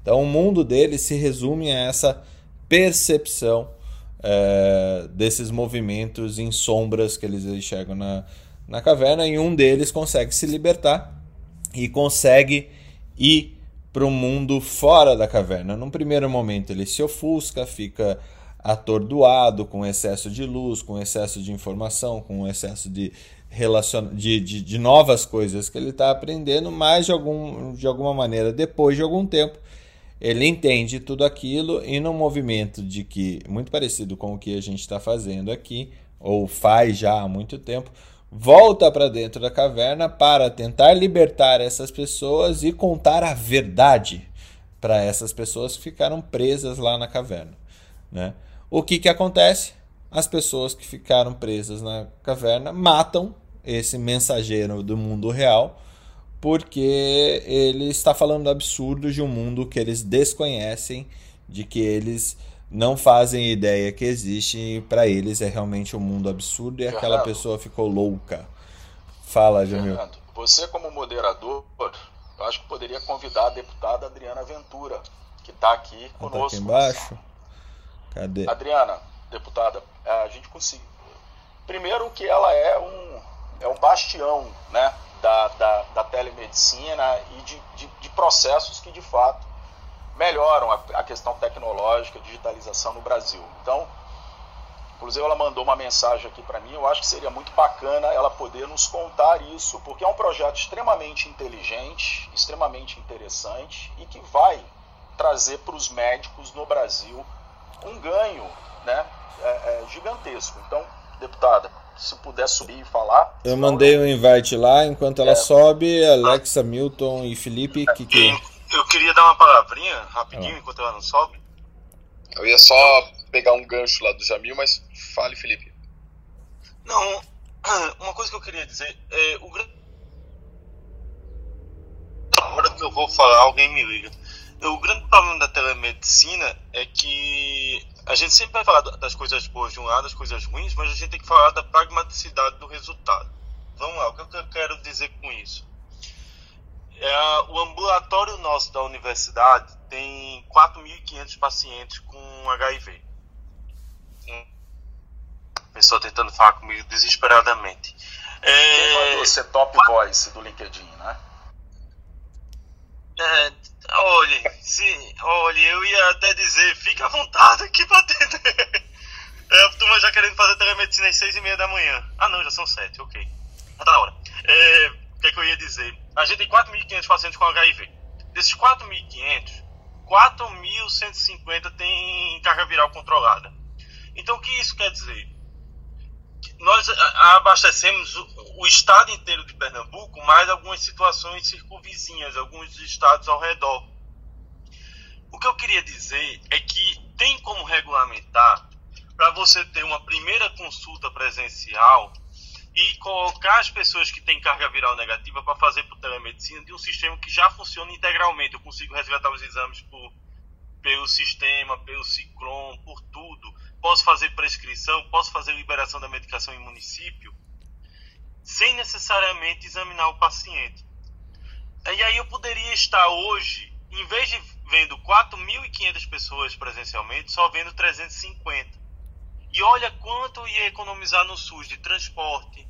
Então o mundo deles se resume a essa percepção é, desses movimentos em sombras que eles enxergam na, na caverna e um deles consegue se libertar e consegue ir para o mundo fora da caverna. Num primeiro momento ele se ofusca, fica atordoado com excesso de luz, com excesso de informação, com excesso de, relacion... de, de, de novas coisas que ele está aprendendo, mas de, algum, de alguma maneira, depois de algum tempo, ele entende tudo aquilo e num movimento de que muito parecido com o que a gente está fazendo aqui ou faz já há muito tempo volta para dentro da caverna para tentar libertar essas pessoas e contar a verdade para essas pessoas que ficaram presas lá na caverna né? O que que acontece? As pessoas que ficaram presas na caverna matam esse mensageiro do mundo real porque ele está falando absurdo de um mundo que eles desconhecem, de que eles não fazem ideia que existe e para eles é realmente um mundo absurdo e Fernando, aquela pessoa ficou louca. Fala, Jamil. Fernando, você como moderador, eu acho que poderia convidar a deputada Adriana Ventura, que está aqui conosco. Tá aqui embaixo? Cadê? Adriana, deputada, a gente conseguiu. Primeiro que ela é um, é um bastião, né? da, da, da telemedicina e de, de, de, processos que de fato melhoram a, a questão tecnológica, digitalização no Brasil. Então, inclusive ela mandou uma mensagem aqui para mim, eu acho que seria muito bacana ela poder nos contar isso, porque é um projeto extremamente inteligente, extremamente interessante e que vai trazer para os médicos no Brasil um ganho né, é, é, gigantesco. Então, deputada, se puder subir e falar. Eu mandei o um invite lá, enquanto ela é. sobe, Alexa, Milton e Felipe, que que... Eu queria dar uma palavrinha rapidinho, ah. enquanto ela não sobe. Eu ia só pegar um gancho lá do Jamil, mas fale, Felipe. Não, [CLEARS THROAT] uma coisa que eu queria dizer é o grande. A hora que eu vou falar, alguém me liga. O grande problema da telemedicina é que a gente sempre vai falar das coisas boas de um lado, das coisas ruins, mas a gente tem que falar da pragmaticidade do resultado. Vamos lá, o que eu quero dizer com isso? É, o ambulatório nosso da universidade tem 4.500 pacientes com HIV. Pessoa tentando falar comigo desesperadamente. É... Você top voice do LinkedIn, né? É, olha, se, olha, eu ia até dizer, fica à vontade aqui pra atender. É, a turma já querendo fazer telemedicina às seis e meia da manhã. Ah não, já são sete, ok. Já tá hora. É, o que, é que eu ia dizer? A gente tem 4.500 pacientes com HIV. Desses 4.500, 4.150 tem carga viral controlada. Então o que isso quer dizer? Nós abastecemos o, estado inteiro de Pernambuco, mais algumas situações circunvizinhas, alguns estados ao redor. O que eu queria dizer é que tem como regulamentar para você ter uma primeira consulta presencial e colocar as pessoas que têm carga viral negativa para fazer por telemedicina de um sistema que já funciona integralmente. Eu consigo resgatar os exames por, pelo sistema, pelo Ciclone, por tudo posso fazer prescrição, posso fazer liberação da medicação em município, sem necessariamente examinar o paciente. E aí eu poderia estar hoje, em vez de vendo 4.500 pessoas presencialmente, só vendo 350. E olha quanto ia economizar no SUS de transporte,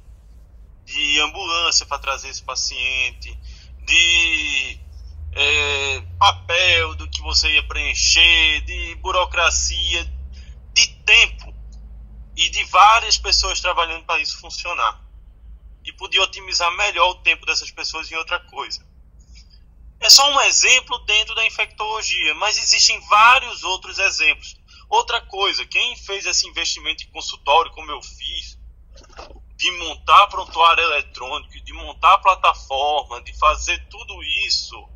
de ambulância para trazer esse paciente, de é, papel do que você ia preencher, de burocracia, de tempo. e de várias pessoas trabalhando para isso funcionar. E podia otimizar melhor o tempo dessas pessoas em outra coisa. É só um exemplo dentro da infectologia, mas existem vários outros exemplos. Outra coisa, quem fez esse investimento em consultório, como eu fiz, de montar prontuário eletrônico, de montar plataforma, de fazer tudo isso,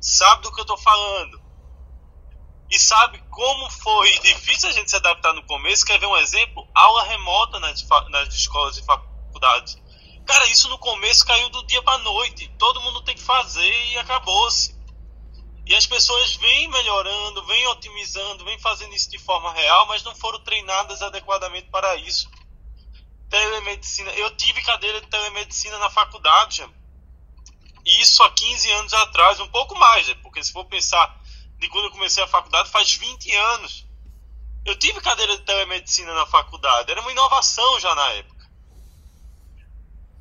sabe do que eu estou falando. E sabe como foi difícil a gente se adaptar no começo. Quer ver um exemplo? Aula remota nas, nas escolas e faculdades. Cara, isso no começo caiu do dia para noite. Todo mundo tem que fazer e acabou-se. E as pessoas vêm melhorando, vêm otimizando, vêm fazendo isso de forma real, mas não foram treinadas adequadamente para isso. Telemedicina. Eu tive cadeira de telemedicina na faculdade. Isso há 15 anos atrás, um pouco mais, porque se for pensar de quando eu comecei a faculdade, faz 20 anos. Eu tive cadeira de telemedicina na faculdade, era uma inovação já na época.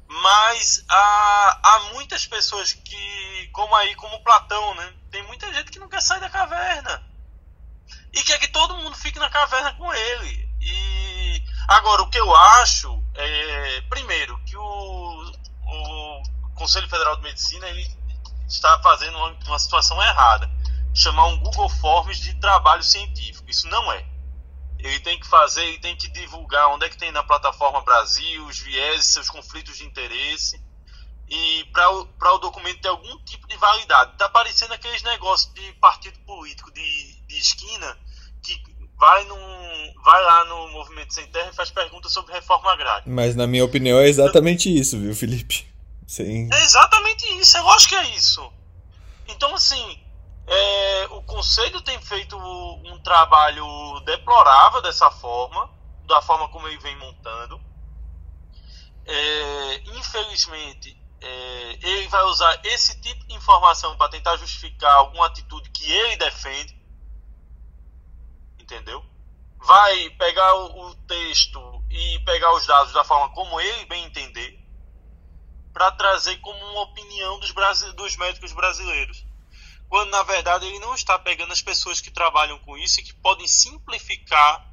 Mas há, há muitas pessoas que, como aí, como Platão, né? Tem muita gente que não quer sair da caverna. E quer que todo mundo fique na caverna com ele. E agora, o que eu acho é, primeiro, que o, o Conselho Federal de Medicina ele está fazendo uma, uma situação errada. Chamar um Google Forms de trabalho científico. Isso não é ele tem que fazer, ele tem que divulgar onde é que tem na plataforma Brasil, os vieses, seus conflitos de interesse. E para o, o documento ter algum tipo de validade. Está parecendo aqueles negócios de partido político de, de esquina que vai, num, vai lá no Movimento Sem Terra e faz perguntas sobre reforma agrária. Mas na minha opinião é exatamente isso, viu, Felipe? Sim. É exatamente isso, eu acho que é isso. Então, assim, é, o Conselho tem feito um trabalho deplorável dessa forma, da forma como ele vem montando. É, infelizmente, é, ele vai usar esse tipo de informação para tentar justificar alguma atitude que ele defende. Entendeu? Vai pegar o, o texto e pegar os dados da forma como ele bem entender, para trazer como uma opinião dos, dos médicos brasileiros quando na verdade ele não está pegando as pessoas que trabalham com isso e que podem simplificar,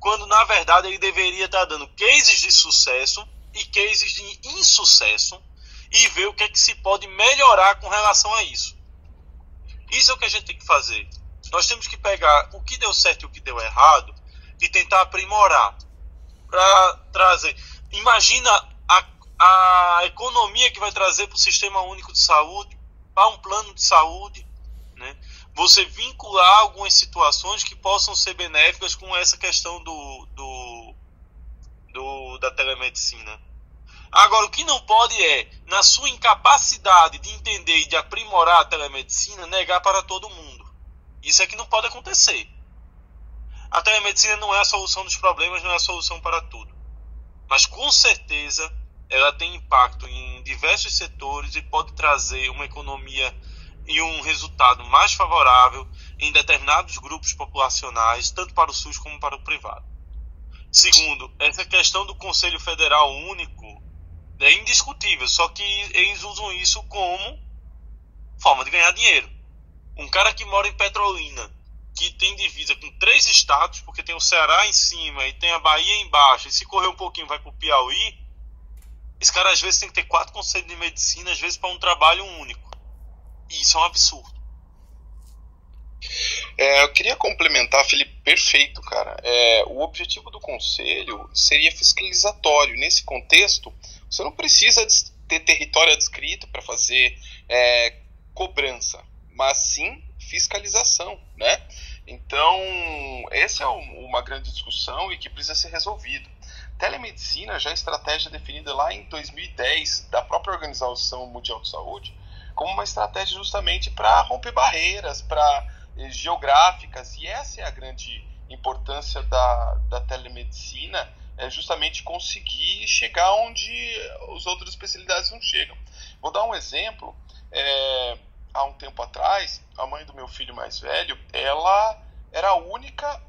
quando na verdade ele deveria estar dando cases de sucesso e cases de insucesso e ver o que é que se pode melhorar com relação a isso. Isso é o que a gente tem que fazer. Nós temos que pegar o que deu certo e o que deu errado e tentar aprimorar para trazer. Imagina a, a economia que vai trazer para o sistema único de saúde, para um plano de saúde, né? Você vincular algumas situações que possam ser benéficas com essa questão do, do, do da telemedicina. Agora, o que não pode é, na sua incapacidade de entender e de aprimorar a telemedicina, negar para todo mundo. Isso é que não pode acontecer. A telemedicina não é a solução dos problemas, não é a solução para tudo. Mas com certeza ela tem impacto em diversos setores e pode trazer uma economia e um resultado mais favorável em determinados grupos populacionais, tanto para o SUS como para o privado. Segundo, essa questão do Conselho Federal Único é indiscutível, só que eles usam isso como forma de ganhar dinheiro. Um cara que mora em Petrolina, que tem divisa com três estados, porque tem o Ceará em cima e tem a Bahia embaixo, e se correr um pouquinho vai para o Piauí, esse cara às vezes tem que ter quatro conselhos de medicina, às vezes para um trabalho único. E isso é um absurdo. É, eu queria complementar, Felipe, perfeito, cara. É, o objetivo do conselho seria fiscalizatório. Nesse contexto, você não precisa ter território adscrito para fazer é, cobrança, mas sim fiscalização, né? Então, essa é uma grande discussão e que precisa ser resolvido. Telemedicina já é estratégia definida lá em 2010 da própria Organização Mundial de Saúde, como uma estratégia justamente para romper barreiras, para eh, geográficas, e essa é a grande importância da, da telemedicina, é justamente conseguir chegar onde as outras especialidades não chegam. Vou dar um exemplo. É, há um tempo atrás, a mãe do meu filho mais velho, ela era a única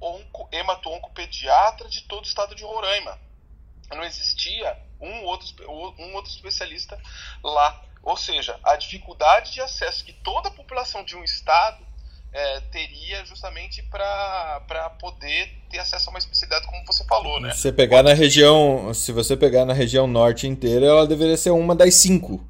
onco, hemato-oncopediatra de todo o estado de Roraima. Não existia um outro, um outro especialista lá. Ou seja, a dificuldade de acesso que toda a população de um estado é, teria justamente para poder ter acesso a uma especialidade, como você falou, né? Se você pegar na região, se você pegar na região norte inteira, ela deveria ser uma das cinco.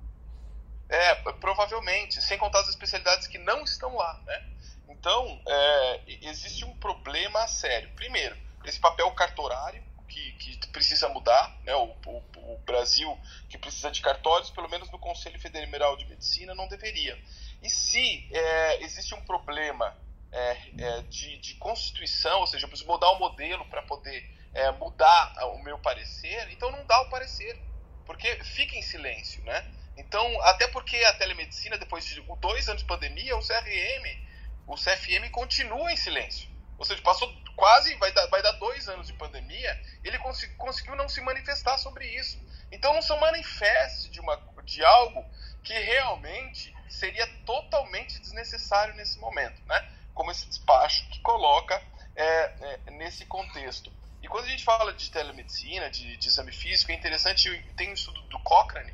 É, provavelmente, sem contar as especialidades que não estão lá, né? Então, é, existe um problema sério. Primeiro, esse papel cartorário que, que precisa mudar, né? O, o, o, Brasil que precisa de cartórios, pelo menos no Conselho Federal de Medicina, não deveria. E se é, existe um problema é, é, de, de, constituição, ou seja, eu preciso mudar o modelo para poder é, mudar o meu parecer, então não dá o parecer, porque fica em silêncio, né? Então, até porque a telemedicina, depois de dois anos de pandemia, o CRM o CFM continua em silêncio. Ou seja, passou quase, vai dar, vai dar dois anos de pandemia, ele cons conseguiu não se manifestar sobre isso. Então não são manifestos de, uma, de algo que realmente seria totalmente desnecessário nesse momento, né? Como esse despacho que coloca é, é, nesse contexto. E quando a gente fala de telemedicina, de, de exame físico, é interessante, tem um estudo do Cochrane,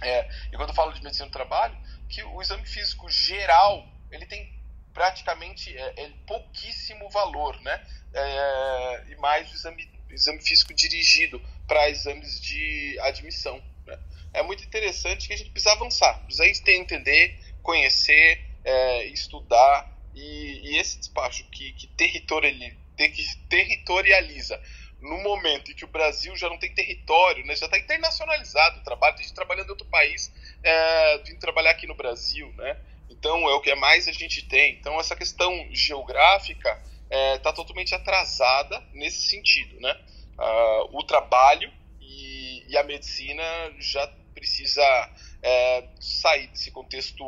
é, e quando eu falo de medicina do trabalho, que o exame físico geral, ele tem praticamente é, é pouquíssimo valor, né? É, e mais o exame, exame físico dirigido para exames de admissão. Né? É muito interessante que a gente precisa avançar, precisa entender, conhecer, é, estudar e, e, esse despacho que, que, que territorializa no momento em que o Brasil já não tem território, né, já está internacionalizado o trabalho, tem gente trabalhando em outro país, é, vindo trabalhar aqui no Brasil, né? Então é o que mais a gente tem. Então essa questão geográfica está é, tá totalmente atrasada nesse sentido, né? Uh, o trabalho e, e, a medicina já precisa é, sair desse contexto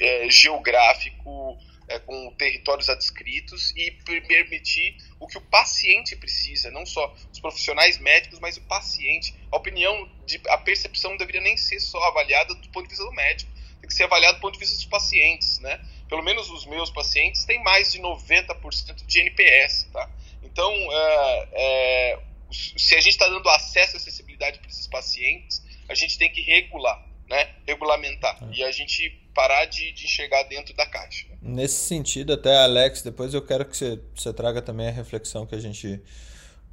é, geográfico é, com territórios adscritos e permitir o que o paciente precisa, não só os profissionais médicos, mas o paciente. A opinião, de, a percepção deveria nem ser só avaliada do ponto de vista do médico, tem que ser avaliado do ponto de vista dos pacientes, né? Pelo menos os meus pacientes têm mais de 90% de NPS, tá? Então, é, é, se a gente está dando acesso e acessibilidade para esses pacientes, a gente tem que regular, né? Regulamentar. É. E a gente parar de, de enxergar dentro da caixa. Nesse sentido, até, Alex, depois eu quero que você, você traga também a reflexão que a gente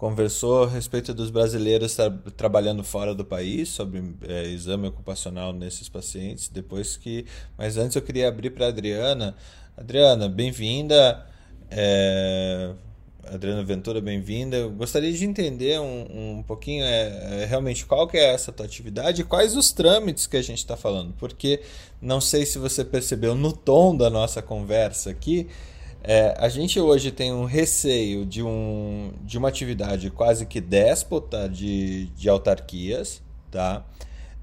conversou a respeito dos brasileiros tra trabalhando fora do país sobre é, exame ocupacional nesses pacientes depois que mas antes eu queria abrir para Adriana. Adriana bem-vinda. É, Adriana Ventura bem-vinda. Gostaria de entender um, um pouquinho é, é, realmente qual que é essa tua atividade e quais os trâmites que a gente está falando porque não sei se você percebeu no tom da nossa conversa aqui é, a gente hoje tem um receio de, um, de uma atividade quase que déspota de, de autarquias, tá?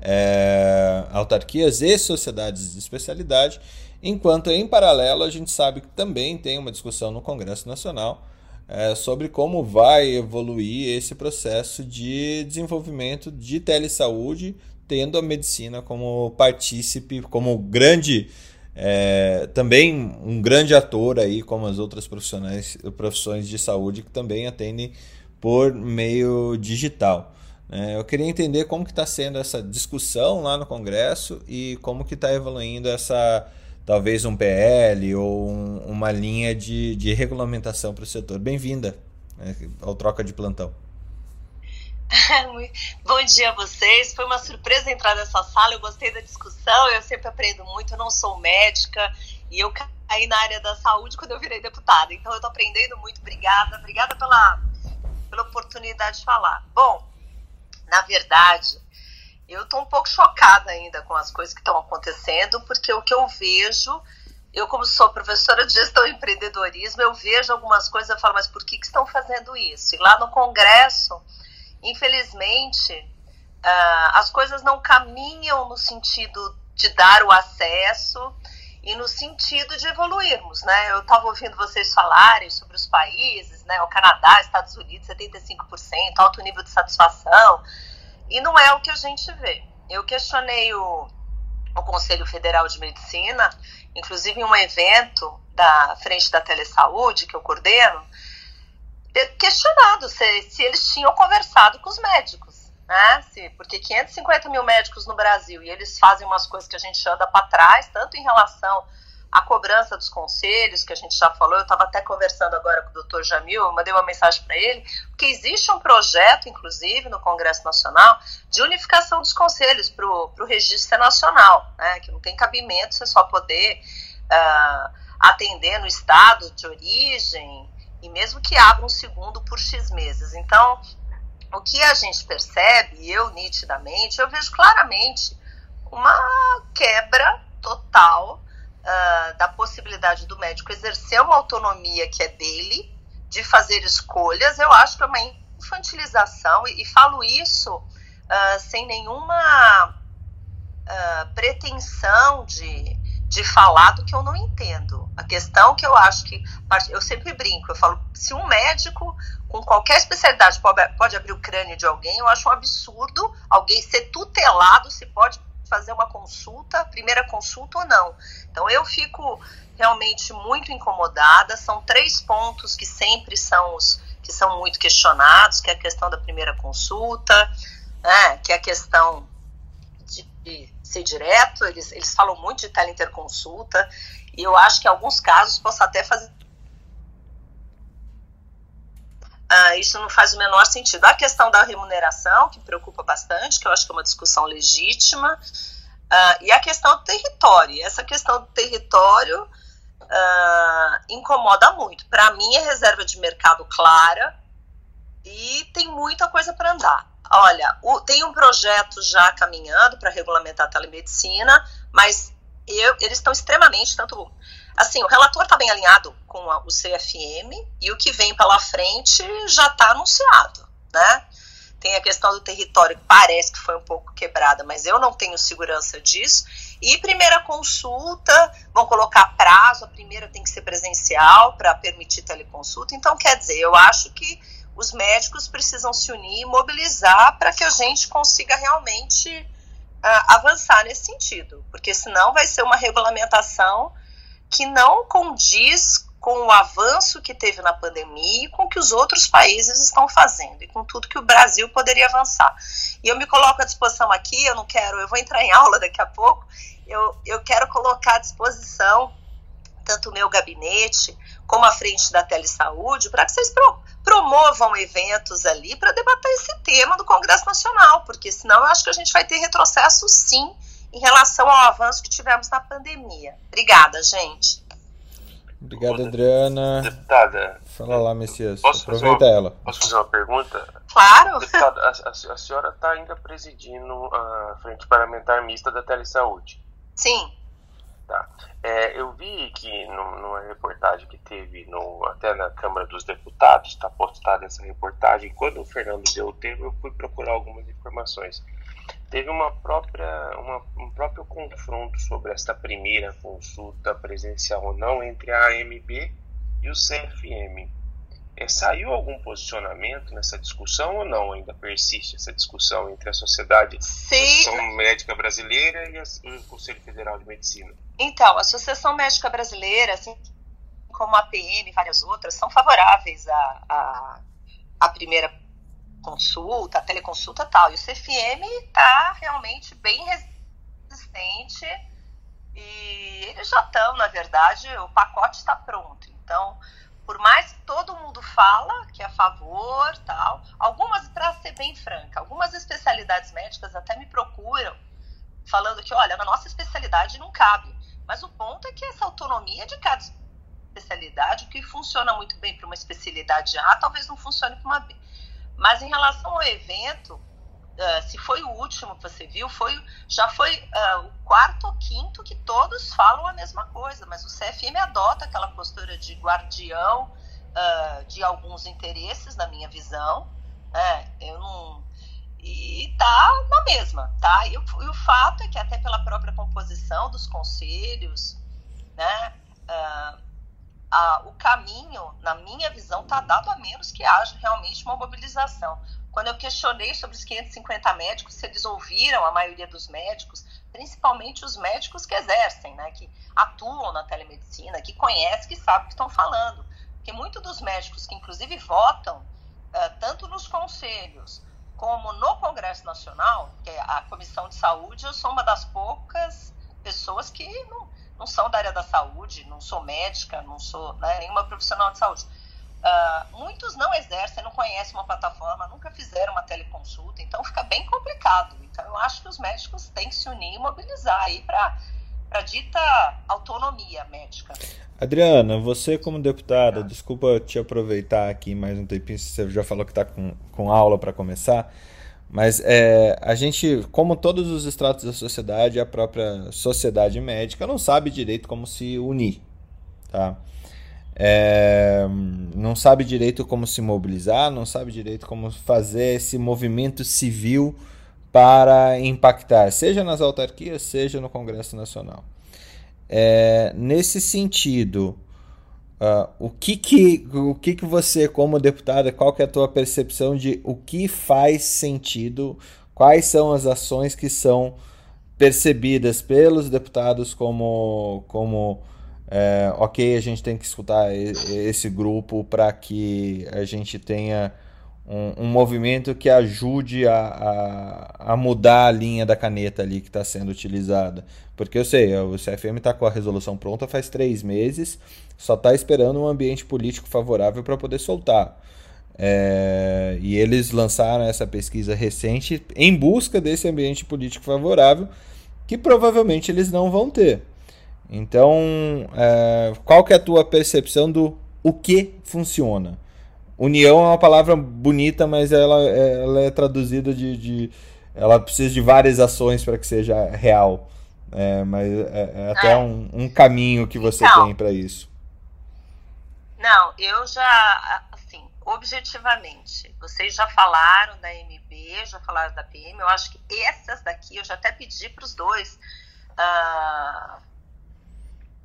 É, autarquias e sociedades de especialidade, enquanto em paralelo a gente sabe que também tem uma discussão no Congresso Nacional é, sobre como vai evoluir esse processo de desenvolvimento de telesaúde, tendo a medicina como partícipe, como grande é, também um grande ator aí, como as outras profissionais, profissões de saúde que também atendem por meio digital. É, eu queria entender como que está sendo essa discussão lá no Congresso e como que está evoluindo essa talvez um PL ou um, uma linha de, de regulamentação para o setor. Bem-vinda né, ao Troca de Plantão. [LAUGHS] Bom dia a vocês. Foi uma surpresa entrar nessa sala. Eu gostei da discussão. Eu sempre aprendo muito. Eu não sou médica e eu caí na área da saúde quando eu virei deputada. Então eu estou aprendendo muito. Obrigada. Obrigada pela, pela oportunidade de falar. Bom, na verdade, eu estou um pouco chocada ainda com as coisas que estão acontecendo, porque o que eu vejo. Eu, como sou professora de gestão e empreendedorismo, eu vejo algumas coisas e falo, mas por que, que estão fazendo isso? E lá no Congresso, infelizmente, uh, as coisas não caminham no sentido de dar o acesso e no sentido de evoluirmos, né? Eu estava ouvindo vocês falarem sobre os países, né? O Canadá, Estados Unidos, 75%, alto nível de satisfação, e não é o que a gente vê. Eu questionei o, o Conselho Federal de Medicina, inclusive em um evento da Frente da Telesaúde, que eu coordeno, questionado se, se eles tinham conversado com os médicos, né? Se, porque 550 mil médicos no Brasil e eles fazem umas coisas que a gente anda para trás, tanto em relação a cobrança dos conselhos, que a gente já falou, eu estava até conversando agora com o doutor Jamil, eu mandei uma mensagem para ele, porque existe um projeto, inclusive, no Congresso Nacional, de unificação dos conselhos para o registro nacional, né, que não tem cabimento você só poder uh, atender no estado de origem, e mesmo que abra um segundo por X meses. Então, o que a gente percebe, eu nitidamente, eu vejo claramente uma quebra total uh, da possibilidade do médico exercer uma autonomia que é dele, de fazer escolhas, eu acho que é uma infantilização, e, e falo isso uh, sem nenhuma uh, pretensão de, de falar do que eu não entendo. A questão que eu acho que. Eu sempre brinco, eu falo, se um médico com qualquer especialidade pode, abrir o crânio de alguém, eu acho um absurdo alguém ser tutelado se pode fazer uma consulta, primeira consulta ou não. Então eu fico realmente muito incomodada. São três pontos que sempre são os que são muito questionados, que é a questão da primeira consulta, né, que é a questão de, de ser direto, eles, eles falam muito de teleinterconsulta, e eu acho que em alguns casos posso até fazer. Ah, isso não faz o menor sentido. A questão da remuneração, que preocupa bastante, que eu acho que é uma discussão legítima, ah, e a questão do território. Essa questão do território ah, incomoda muito. Para mim, é reserva de mercado clara e tem muita coisa para andar. Olha, o, tem um projeto já caminhando para regulamentar a telemedicina, mas eu, eles estão extremamente, tanto. Assim, o relator está bem alinhado com a, o CFM e o que vem pela frente já está anunciado, né? Tem a questão do território, que parece que foi um pouco quebrada, mas eu não tenho segurança disso. E primeira consulta, vão colocar prazo, a primeira tem que ser presencial para permitir teleconsulta. Então, quer dizer, eu acho que os médicos precisam se unir e mobilizar para que a gente consiga realmente uh, avançar nesse sentido, porque senão vai ser uma regulamentação que não condiz com o avanço que teve na pandemia e com o que os outros países estão fazendo e com tudo que o Brasil poderia avançar. E eu me coloco à disposição aqui, eu não quero, eu vou entrar em aula daqui a pouco, eu, eu quero colocar à disposição tanto o meu gabinete como a frente da Telesaúde, para que vocês pro, promovam eventos ali para debater esse tema do Congresso Nacional, porque senão eu acho que a gente vai ter retrocesso sim em relação ao avanço que tivemos na pandemia. Obrigada, gente. Obrigado, Adriana. Deputada. Fala lá, Messias. Aproveita uma, ela. Posso fazer uma pergunta? Claro. Deputada, a, a, a senhora está ainda presidindo a Frente Parlamentar Mista da Telesaúde. Sim. Tá. É, eu vi que no, numa reportagem que teve no, até na Câmara dos Deputados, está postada essa reportagem, quando o Fernando deu o tempo, eu fui procurar algumas informações. Teve uma própria, uma, um próprio confronto sobre esta primeira consulta presencial ou não entre a AMB e o CFM. É, saiu algum posicionamento nessa discussão ou não? Ainda persiste essa discussão entre a Sociedade Sim. Médica Brasileira e o Conselho Federal de Medicina? Então, a Associação Médica Brasileira, assim como a PM e várias outras, são favoráveis à, à, à primeira consulta, a teleconsulta e tal. E o CFM está realmente bem resistente e eles já estão, na verdade, o pacote está pronto. Então, por mais que todo mundo fala que é a favor, tal, algumas, para ser bem franca, algumas especialidades médicas até me procuram falando que, olha, na nossa especialidade não cabe. Mas o ponto é que essa autonomia de cada especialidade, o que funciona muito bem para uma especialidade A, talvez não funcione para uma B. Mas em relação ao evento, uh, se foi o último que você viu, foi, já foi uh, o quarto ou quinto que todos falam a mesma coisa, mas o CFM adota aquela postura de guardião uh, de alguns interesses, na minha visão. É, eu não e tá na mesma, tá? E o, e o, fato é que até pela própria composição dos conselhos, né, uh, a, o caminho, na minha visão, tá dado a menos que haja realmente uma mobilização. Quando eu questionei sobre os 550 médicos, se eles ouviram a maioria dos médicos, principalmente os médicos que exercem, né, que atuam na telemedicina, que conhecem, que sabem o que estão falando. Porque muitos dos médicos que, inclusive, votam, uh, tanto nos conselhos como no Congresso Nacional, que é a Comissão de Saúde, eu sou uma das poucas pessoas que não, não são da área da saúde, não sou médica, não sou né, nenhuma profissional de saúde. Uh, muitos não exercem, não conhecem uma plataforma, nunca fizeram uma teleconsulta, então fica bem complicado. Então eu acho que os médicos têm que se unir e mobilizar aí para para dita autonomia médica. Adriana, você como deputada, desculpa te aproveitar aqui mais um tempinho, você já falou que está com, com aula para começar, mas é, a gente, como todos os estratos da sociedade, a própria sociedade médica não sabe direito como se unir, tá? É, não sabe direito como se mobilizar, não sabe direito como fazer esse movimento civil para impactar, seja nas autarquias, seja no Congresso Nacional. É, nesse sentido, uh, o, que, que, o que, que você, como deputada, qual que é a tua percepção de o que faz sentido, quais são as ações que são percebidas pelos deputados como, como é, ok, a gente tem que escutar esse grupo para que a gente tenha um, um movimento que ajude a, a, a, mudar a linha da caneta ali que está sendo utilizada. Porque eu sei, o CFM está com a resolução pronta faz três meses, só está esperando um ambiente político favorável para poder soltar. É, e eles lançaram essa pesquisa recente em busca desse ambiente político favorável, que provavelmente eles não vão ter. Então, é, qual que é a tua percepção do o que funciona? União é uma palavra bonita, mas ela, ela é traduzida de, de Ela precisa de várias ações para que seja real. É, mas é, é até é. Um, um, caminho que você então, tem para isso. Não, eu já, assim, objetivamente, vocês já falaram da MB, já falaram da PM, eu acho que essas daqui eu já até pedi para os dois. Uh,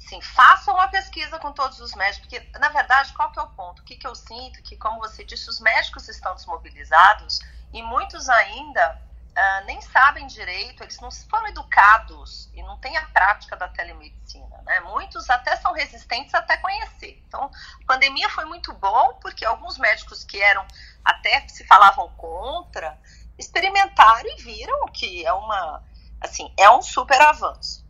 Sim, faça uma pesquisa com todos os médicos, porque, na verdade, qual que é o ponto? O que, que eu sinto? Que, como você disse, os médicos estão desmobilizados e muitos ainda uh, nem sabem direito, eles não foram educados e não têm a prática da telemedicina, né? Muitos até são resistentes até conhecer. Então, a pandemia foi muito bom, porque alguns médicos que eram, até se falavam contra, experimentaram e viram que é uma, assim, é um super avanço.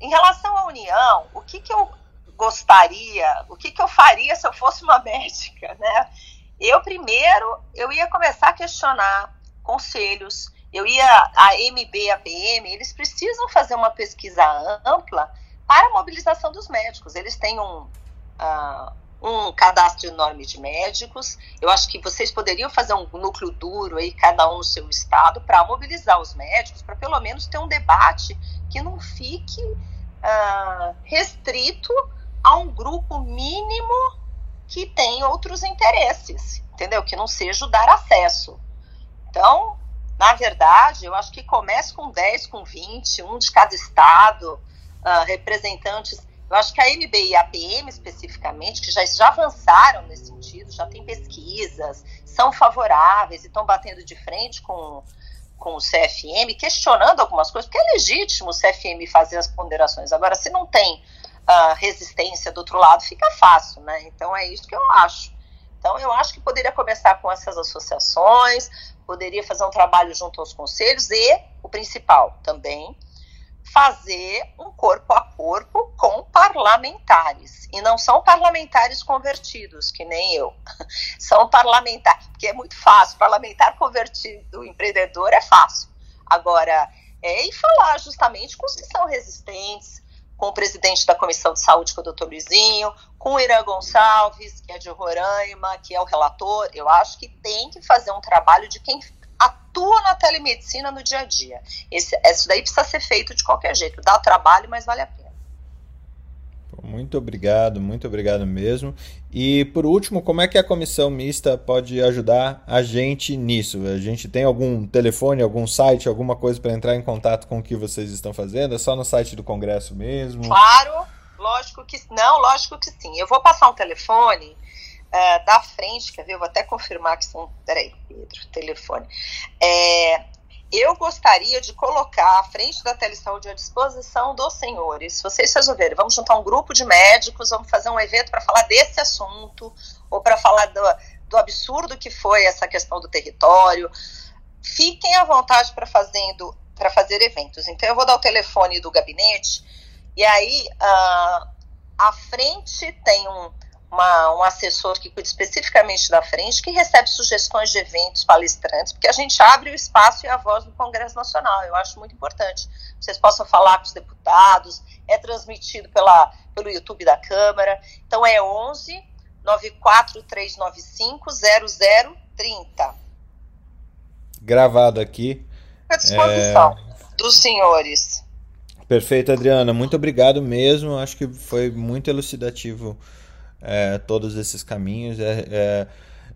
Em relação à união, o que, que eu gostaria, o que, que eu faria se eu fosse uma [LAUGHS] médica, né? Eu primeiro, eu ia começar a questionar conselhos, eu ia, a MB, a PM, eles precisam fazer uma pesquisa ampla para a mobilização dos médicos. Eles têm um, uh, um cadastro enorme de médicos. Eu acho que vocês poderiam fazer um núcleo duro aí, cada um no seu estado, para mobilizar os médicos, para pelo menos ter um debate que não fique uh, restrito a um grupo mínimo que tem outros interesses, entendeu? Que não seja dar acesso. Então, na verdade, eu acho que comece com 10, com 20, um de cada estado, uh, representantes. Eu acho que a MB e a PM especificamente, que já, já avançaram nesse sentido, já tem pesquisas, são favoráveis e estão batendo de frente com com o CFM, questionando algumas coisas, porque é legítimo o CFM fazer as ponderações. Agora, se não tem uh, resistência do outro lado, fica fácil, né? Então é isso que eu acho. Então eu acho que poderia começar com essas associações, poderia fazer um trabalho junto aos conselhos e, o principal também, fazer um corpo a corpo com parlamentares. E não são parlamentares convertidos, que nem eu. [LAUGHS] São parlamentares, porque é muito fácil. Parlamentar convertido empreendedor é fácil. Agora, é e falar justamente com os que são resistentes, com o presidente da Comissão de Saúde, é o doutor Luizinho, com o Irã Gonçalves, que é de Roraima, que é o relator. Eu acho que tem que fazer um trabalho de quem atua na telemedicina no dia a dia. Esse, isso daí precisa ser feito de qualquer jeito. Dá trabalho, mas vale a pena. Muito obrigado, muito obrigado mesmo. E por último, como é que a comissão mista pode ajudar a gente nisso? A gente tem algum telefone, algum site, alguma coisa para entrar em contato com o que vocês estão fazendo? É só no site do Congresso mesmo? Claro, lógico que não, lógico que sim. Eu vou passar um telefone uh, da frente, quer ver? Eu vou até confirmar que são. Peraí, Pedro, telefone. É, eu gostaria de colocar a frente da telesaúde à disposição dos senhores. Se vocês resolverem, vamos juntar um grupo de médicos, vamos fazer um evento para falar desse assunto, ou para falar do, do absurdo que foi essa questão do território. Fiquem à vontade para fazendo para fazer eventos. Então eu vou dar o telefone do gabinete E aí, uh, à frente tem um, uma, um assessor que cuida especificamente da frente, que recebe sugestões de eventos, palestrantes, porque a gente abre o espaço e a voz no Congresso Nacional. Eu acho muito importante. Vocês possam falar com os deputados, é transmitido pela, pelo YouTube da Câmara. Então é 11 94395 0030. Gravado aqui. À disposição é... dos senhores. Perfeito, Adriana. Muito obrigado mesmo. Acho que foi muito elucidativo é, todos esses caminhos. É, é,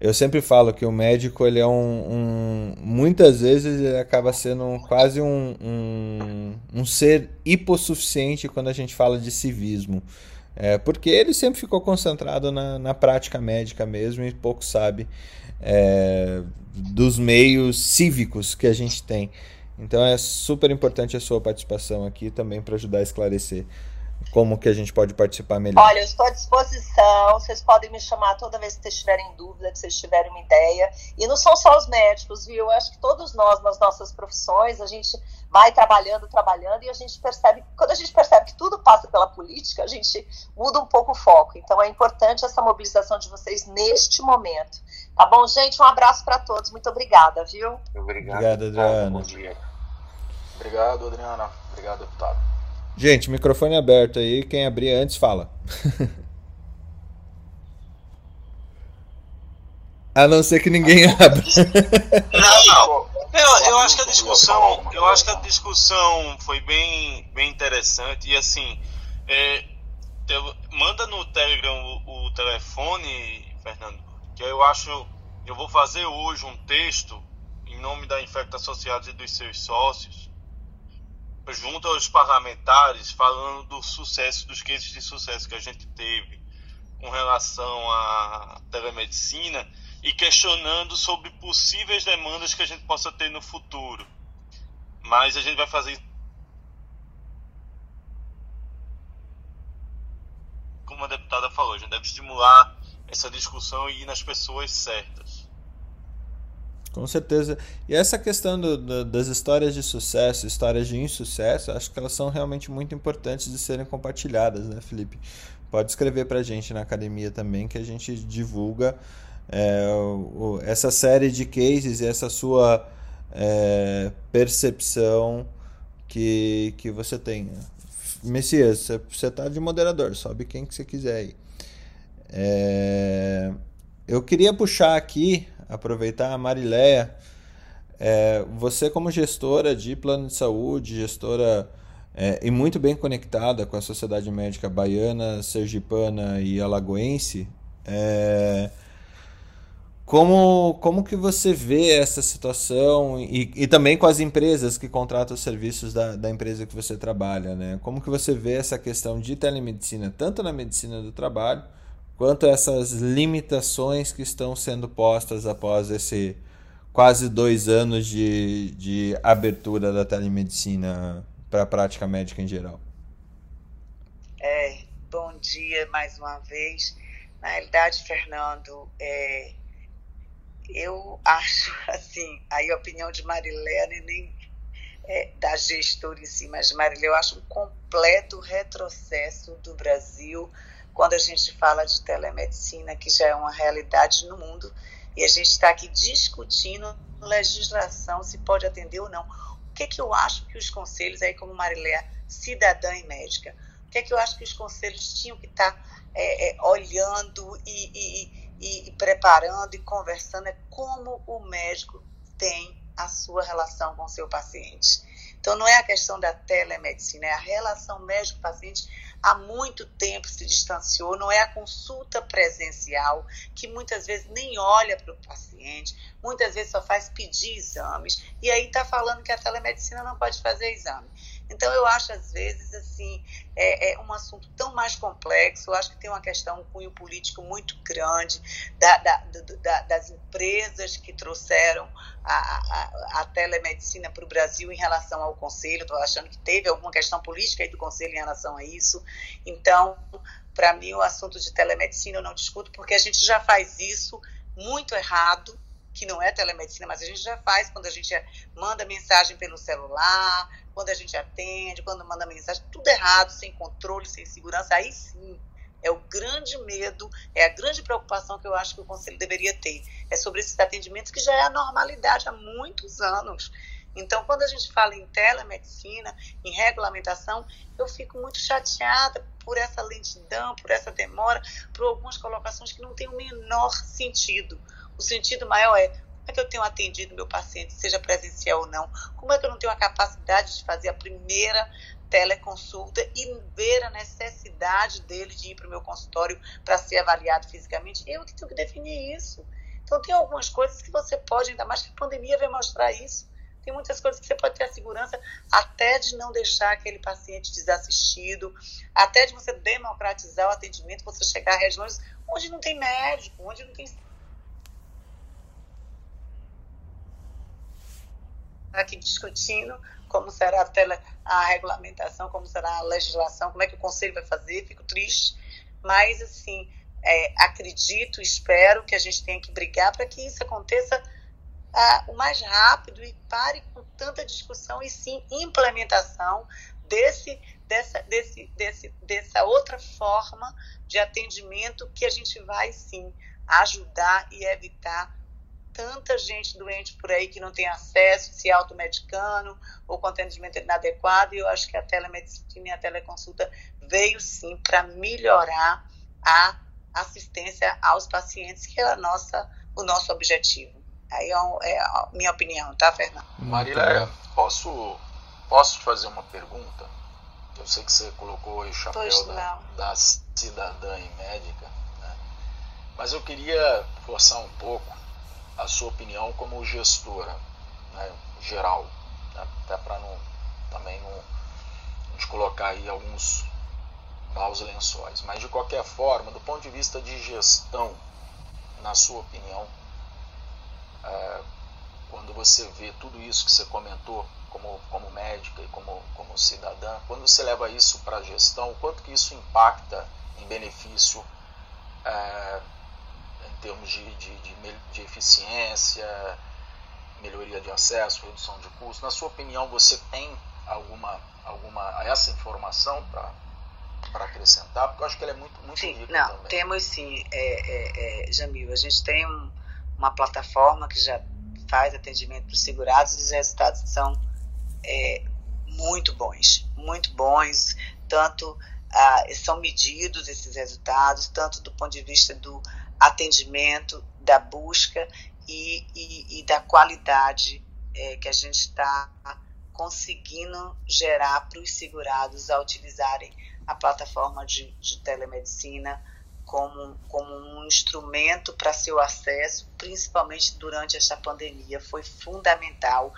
eu sempre falo que o médico ele é um, um muitas vezes ele acaba sendo quase um, um, um, ser hipossuficiente quando a gente fala de civismo. É, porque ele sempre ficou concentrado na, na prática médica mesmo e pouco sabe é, dos meios cívicos que a gente tem. Então é super importante a sua participação aqui também para ajudar a esclarecer como que a gente pode participar melhor? Olha, eu estou à disposição. Vocês podem me chamar toda vez que vocês tiverem dúvida, que vocês tiverem uma ideia. E não são só os médicos, viu? Eu acho que todos nós, nas nossas profissões, a gente vai trabalhando, trabalhando, e a gente percebe, quando a gente percebe que tudo passa pela política, a gente muda um pouco o foco. Então é importante essa mobilização de vocês neste momento. Tá bom, gente? Um abraço para todos. Muito obrigada, viu? Obrigado. Obrigado, Adriana. Bom dia. Obrigado, Adriana. Obrigado, deputado. Gente, microfone aberto aí. Quem abrir antes fala. [LAUGHS] A não ser que ninguém abra. Não, [LAUGHS] não. Eu, eu acho que a discussão, eu acho que a discussão foi bem, bem interessante e assim, é, te, manda no Telegram o, o, telefone, Fernando, que eu acho, eu vou fazer hoje um texto em nome da Infecta Associados e dos seus sócios junto aos parlamentares falando do sucesso, dos cases de sucesso que a gente teve com relação à telemedicina e questionando sobre possíveis demandas que a gente possa ter no futuro. Mas a gente vai fazer como a deputada falou, a gente deve estimular essa discussão e ir nas pessoas certas. Com certeza. E essa questão do, do, das histórias de sucesso, histórias de insucesso, acho que elas são realmente muito importantes de serem compartilhadas, né, Felipe? Pode escrever para a gente na academia também, que a gente divulga é, o, essa série de cases e essa sua é, percepção que, que você tem. Messias, você está de moderador, sobe quem que você quiser aí. É, eu queria puxar aqui aproveitar a Marileia. É, você, como gestora de plano de saúde, gestora é, e muito bem conectada com a sociedade médica baiana, sergipana e alagoense, é, como, como que você vê essa situação e, e também com as empresas que contratam os serviços da, da empresa que você trabalha, né? Como que você vê essa questão de telemedicina, tanto na medicina do trabalho, quanto a essas limitações que estão sendo postas após esse quase dois anos de, de abertura da telemedicina para a prática médica em geral. É, bom dia mais uma vez. Na realidade, Fernando, é, eu acho [LAUGHS] assim, aí a opinião de Marilene nem é, da gestora em si, mas Marilene, eu acho um completo retrocesso do Brasil quando a gente fala de telemedicina, que já é uma realidade no mundo, e a gente está aqui discutindo legislação, se pode atender ou não. O que, é que eu acho que os conselhos, aí como Marilé, cidadã e médica, o que é que eu acho que os conselhos tinham que estar tá, é, é, olhando e, e, e, e preparando e conversando é como o médico tem a sua relação com o seu paciente. Então, não é a questão da telemedicina, é a relação médico-paciente há muito tempo se distanciou, não é a consulta presencial, que muitas vezes nem olha para o paciente, muitas vezes só faz pedir exames, e aí está falando que a telemedicina não pode fazer exame. Então, eu acho, às vezes, assim, é, é, um assunto tão mais complexo. Eu acho que tem uma questão, um cunho político muito grande da, da, da, das empresas que trouxeram a, a, a telemedicina para o Brasil em relação ao Conselho. Estou achando que teve alguma questão política aí do Conselho em relação a isso. Então, para mim, o assunto de telemedicina eu não discuto, porque a gente já faz isso muito errado que não é telemedicina, mas a gente já faz quando a gente manda mensagem pelo celular, quando a gente atende, quando manda mensagem, tudo errado, sem controle, sem segurança, aí sim é o grande medo, é a grande preocupação que eu acho que o Conselho deveria ter. É sobre esses atendimentos que já é a normalidade há muitos anos. Então, quando a gente fala em telemedicina, em regulamentação, eu fico muito chateada por essa lentidão, por essa demora, por algumas colocações que não têm o menor sentido. O sentido maior é é que eu tenho atendido meu paciente, seja presencial ou não? Como é que eu não tenho a capacidade de fazer a primeira teleconsulta e ver a necessidade dele de ir para o meu consultório para ser avaliado fisicamente? Eu que tenho que definir isso. Então, tem algumas coisas que você pode, ainda mais que a pandemia vai mostrar isso. Tem muitas coisas que você pode ter a segurança até de não deixar aquele paciente desassistido, até de você democratizar o atendimento, você chegar a regiões onde não tem médico, onde não tem aqui discutindo como será a, tele, a regulamentação, como será a legislação, como é que o conselho vai fazer, fico triste, mas assim, é, acredito, espero que a gente tenha que brigar para que isso aconteça ah, o mais rápido e pare com tanta discussão e sim implementação desse, dessa, desse, desse, dessa outra forma de atendimento que a gente vai sim ajudar e evitar tanta gente doente por aí que não tem acesso, se automedicando ou com atendimento inadequado, e eu acho que a telemedicina e a teleconsulta veio sim para melhorar a assistência aos pacientes, que é a nossa, o nosso objetivo. Aí é, é a minha opinião, tá, Fernando? Marília, posso, posso te fazer uma pergunta? Eu sei que você colocou o chapéu da, da, cidadã e médica, né? mas eu queria forçar um pouco a sua opinião como gestora né, geral, né, até para não também não, te colocar aí alguns maus lençóis. Mas de qualquer forma, do ponto de vista de gestão, na sua opinião, é, quando você vê tudo isso que você comentou como, como médica e como, como cidadã, quando você leva isso para a gestão, quanto que isso impacta em benefício é, em termos de, de, de, de eficiência, melhoria de acesso, redução de custos. Na sua opinião, você tem alguma, alguma essa informação para acrescentar? Porque eu acho que ela é muito, muito sim, rica não, também. Temos sim, é, é, é, Jamil. A gente tem um, uma plataforma que já faz atendimento para os segurados e os resultados são é, muito bons, muito bons, tanto ah, são medidos esses resultados, tanto do ponto de vista do atendimento, da busca e, e, e da qualidade é, que a gente está conseguindo gerar para os segurados a utilizarem a plataforma de, de telemedicina como, como um instrumento para seu acesso, principalmente durante esta pandemia. Foi fundamental.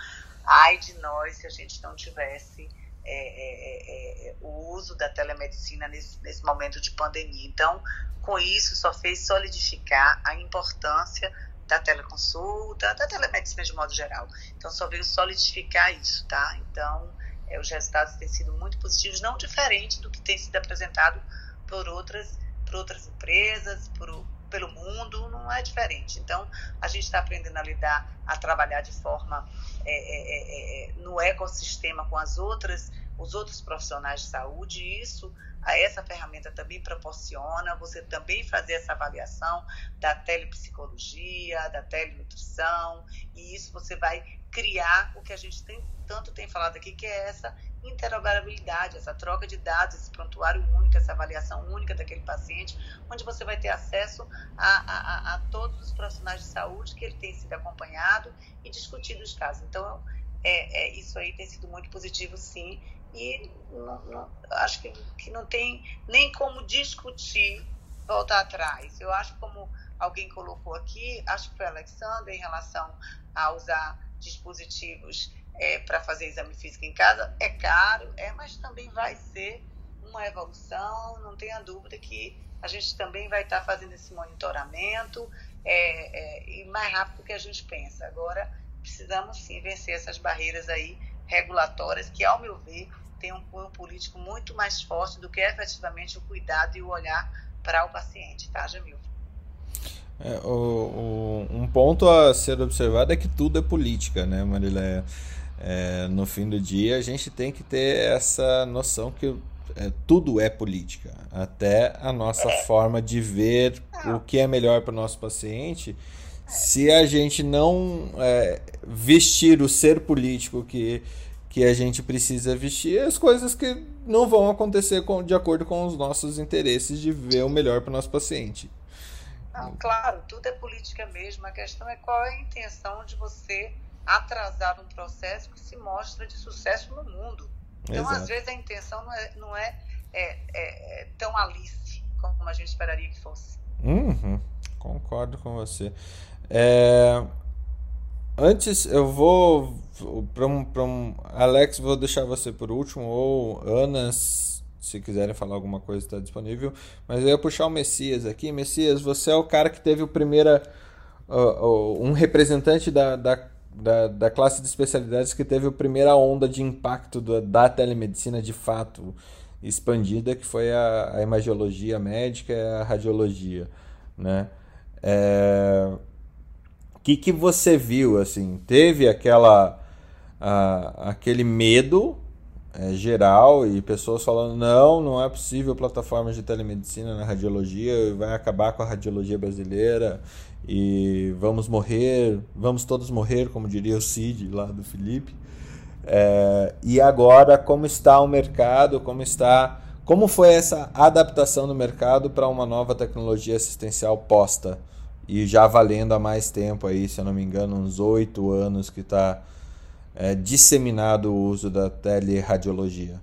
Ai de nós se a gente não tivesse é, é, é, é, o uso da telemedicina nesse, nesse momento de pandemia. Então, com isso, só fez solidificar a importância da teleconsulta, da telemedicina de modo geral. Então, só veio solidificar isso, tá? Então, é, os resultados têm sido muito positivos, não diferente do que tem sido apresentado por outras por outras empresas, por, pelo mundo, não é diferente. Então, a gente está aprendendo a lidar, a trabalhar de forma é, é, é, é, no ecossistema com as outras, os outros profissionais de saúde, e isso, essa ferramenta também proporciona você também fazer essa avaliação da telepsicologia, da telenutrição, e isso você vai criar o que a gente tem, tanto tem falado aqui, que é essa interoperabilidade, essa troca de dados, esse prontuário único, essa avaliação única daquele paciente, onde você vai ter acesso a, a, a todos os profissionais de saúde que ele tem sido acompanhado e discutido os casos. Então, é, é, isso aí tem sido muito positivo, sim, e não, não, acho que, que não tem nem como discutir voltar atrás. Eu acho como alguém colocou aqui, acho que foi a Alexandra, em relação a usar dispositivos é, para fazer exame físico em casa é caro, é, mas também vai ser uma evolução, não tenha dúvida que a gente também vai estar tá fazendo esse monitoramento é, é, e mais rápido do que a gente pensa. Agora, precisamos sim vencer essas barreiras aí regulatórias que, ao meu ver, tem um cunho político muito mais forte do que efetivamente o cuidado e o olhar para o paciente, tá, Jamil? É, o, o, um ponto a ser observado é que tudo é política, né, Marileia? É, no fim do dia, a gente tem que ter essa noção que é, tudo é política, até a nossa é. forma de ver o que é melhor para o nosso paciente. Se a gente não é, vestir o ser político que, que a gente precisa vestir, as coisas que não vão acontecer com, de acordo com os nossos interesses de ver o melhor para o nosso paciente. Não, claro, tudo é política mesmo. A questão é qual é a intenção de você atrasar um processo que se mostra de sucesso no mundo. Então, Exato. às vezes, a intenção não é, não é, é, é, é tão alice como a gente esperaria que fosse. Uhum, concordo com você. É, antes, eu vou. Para um, um. Alex, vou deixar você por último, ou Ana, se quiserem falar alguma coisa, está disponível. Mas eu ia puxar o Messias aqui. Messias, você é o cara que teve o primeiro. Uh, uh, um representante da, da, da, da, classe de especialidades que teve a primeira onda de impacto do, da telemedicina de fato expandida, que foi a, a imagiologia médica a radiologia. Né? É... Que, que você viu? assim Teve aquela, aquele medo é, geral e pessoas falando não, não é possível plataformas de telemedicina na radiologia, vai acabar com a radiologia brasileira e vamos morrer, vamos todos morrer, como diria o Cid lá do Felipe. É, e agora como está o mercado, como está, como foi essa adaptação do mercado para uma nova tecnologia assistencial posta e já valendo há mais tempo aí, se eu não me engano, uns oito anos que está é, disseminado o uso da teleradiologia?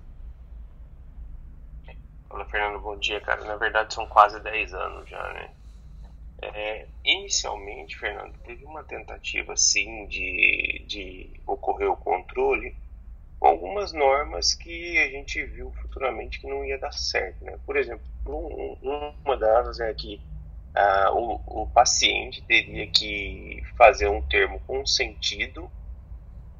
Fala, Fernando, bom dia, cara. Na verdade, são quase 10 anos já, né? É, inicialmente, Fernando, teve uma tentativa, sim, de, de ocorrer o controle com algumas normas que a gente viu futuramente que não ia dar certo, né? Por exemplo, um, uma delas é que ah, o, o paciente teria que fazer um termo consentido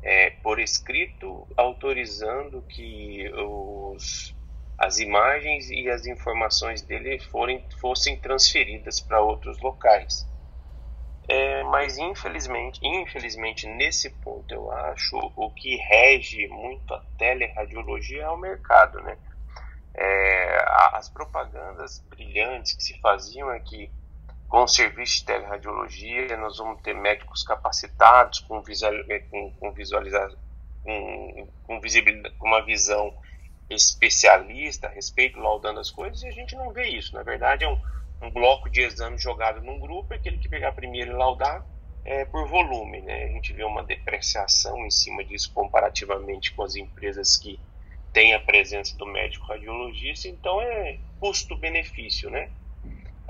é, por escrito autorizando que os, as imagens e as informações dele forem, fossem transferidas para outros locais. É, mas infelizmente, infelizmente nesse ponto eu acho o que rege muito a teleradiologia é o mercado, né? É, as propagandas brilhantes que se faziam aqui é com o serviço de teleradiologia, nós vamos ter médicos capacitados com, visual, com, com visualizar, com, com, visibilidade, com uma visão especialista a respeito, laudando as coisas, e a gente não vê isso. Na verdade, é um, um bloco de exames jogado num grupo, aquele que pegar primeiro e laudar é, por volume. Né? A gente vê uma depreciação em cima disso comparativamente com as empresas que têm a presença do médico radiologista, então é custo-benefício, né?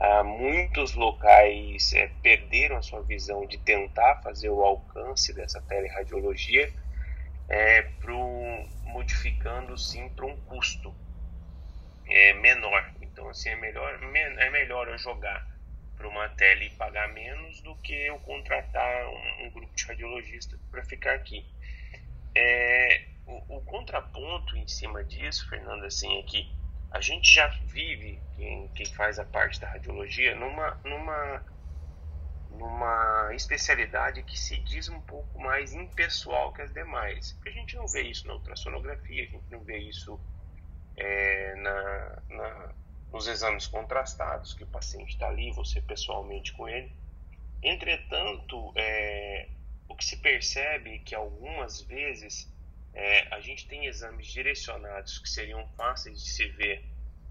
Ah, muitos locais é, perderam a sua visão de tentar fazer o alcance dessa teleradiologia, é, pro, modificando sim para um custo é, menor. Então, assim, é melhor, é melhor eu jogar para uma tele e pagar menos do que eu contratar um, um grupo de radiologistas para ficar aqui. É, o, o, contraponto em cima disso, Fernando, assim, é que a gente já vive, quem, quem faz a parte da radiologia, numa, numa, numa especialidade que se diz um pouco mais impessoal que as demais. Porque a gente não vê isso na ultrassonografia, a gente não vê isso é, na, na, nos exames contrastados, que o paciente está ali, você pessoalmente com ele. Entretanto, é, o que se percebe é que algumas vezes é, a gente tem exames direcionados que seriam fáceis de se ver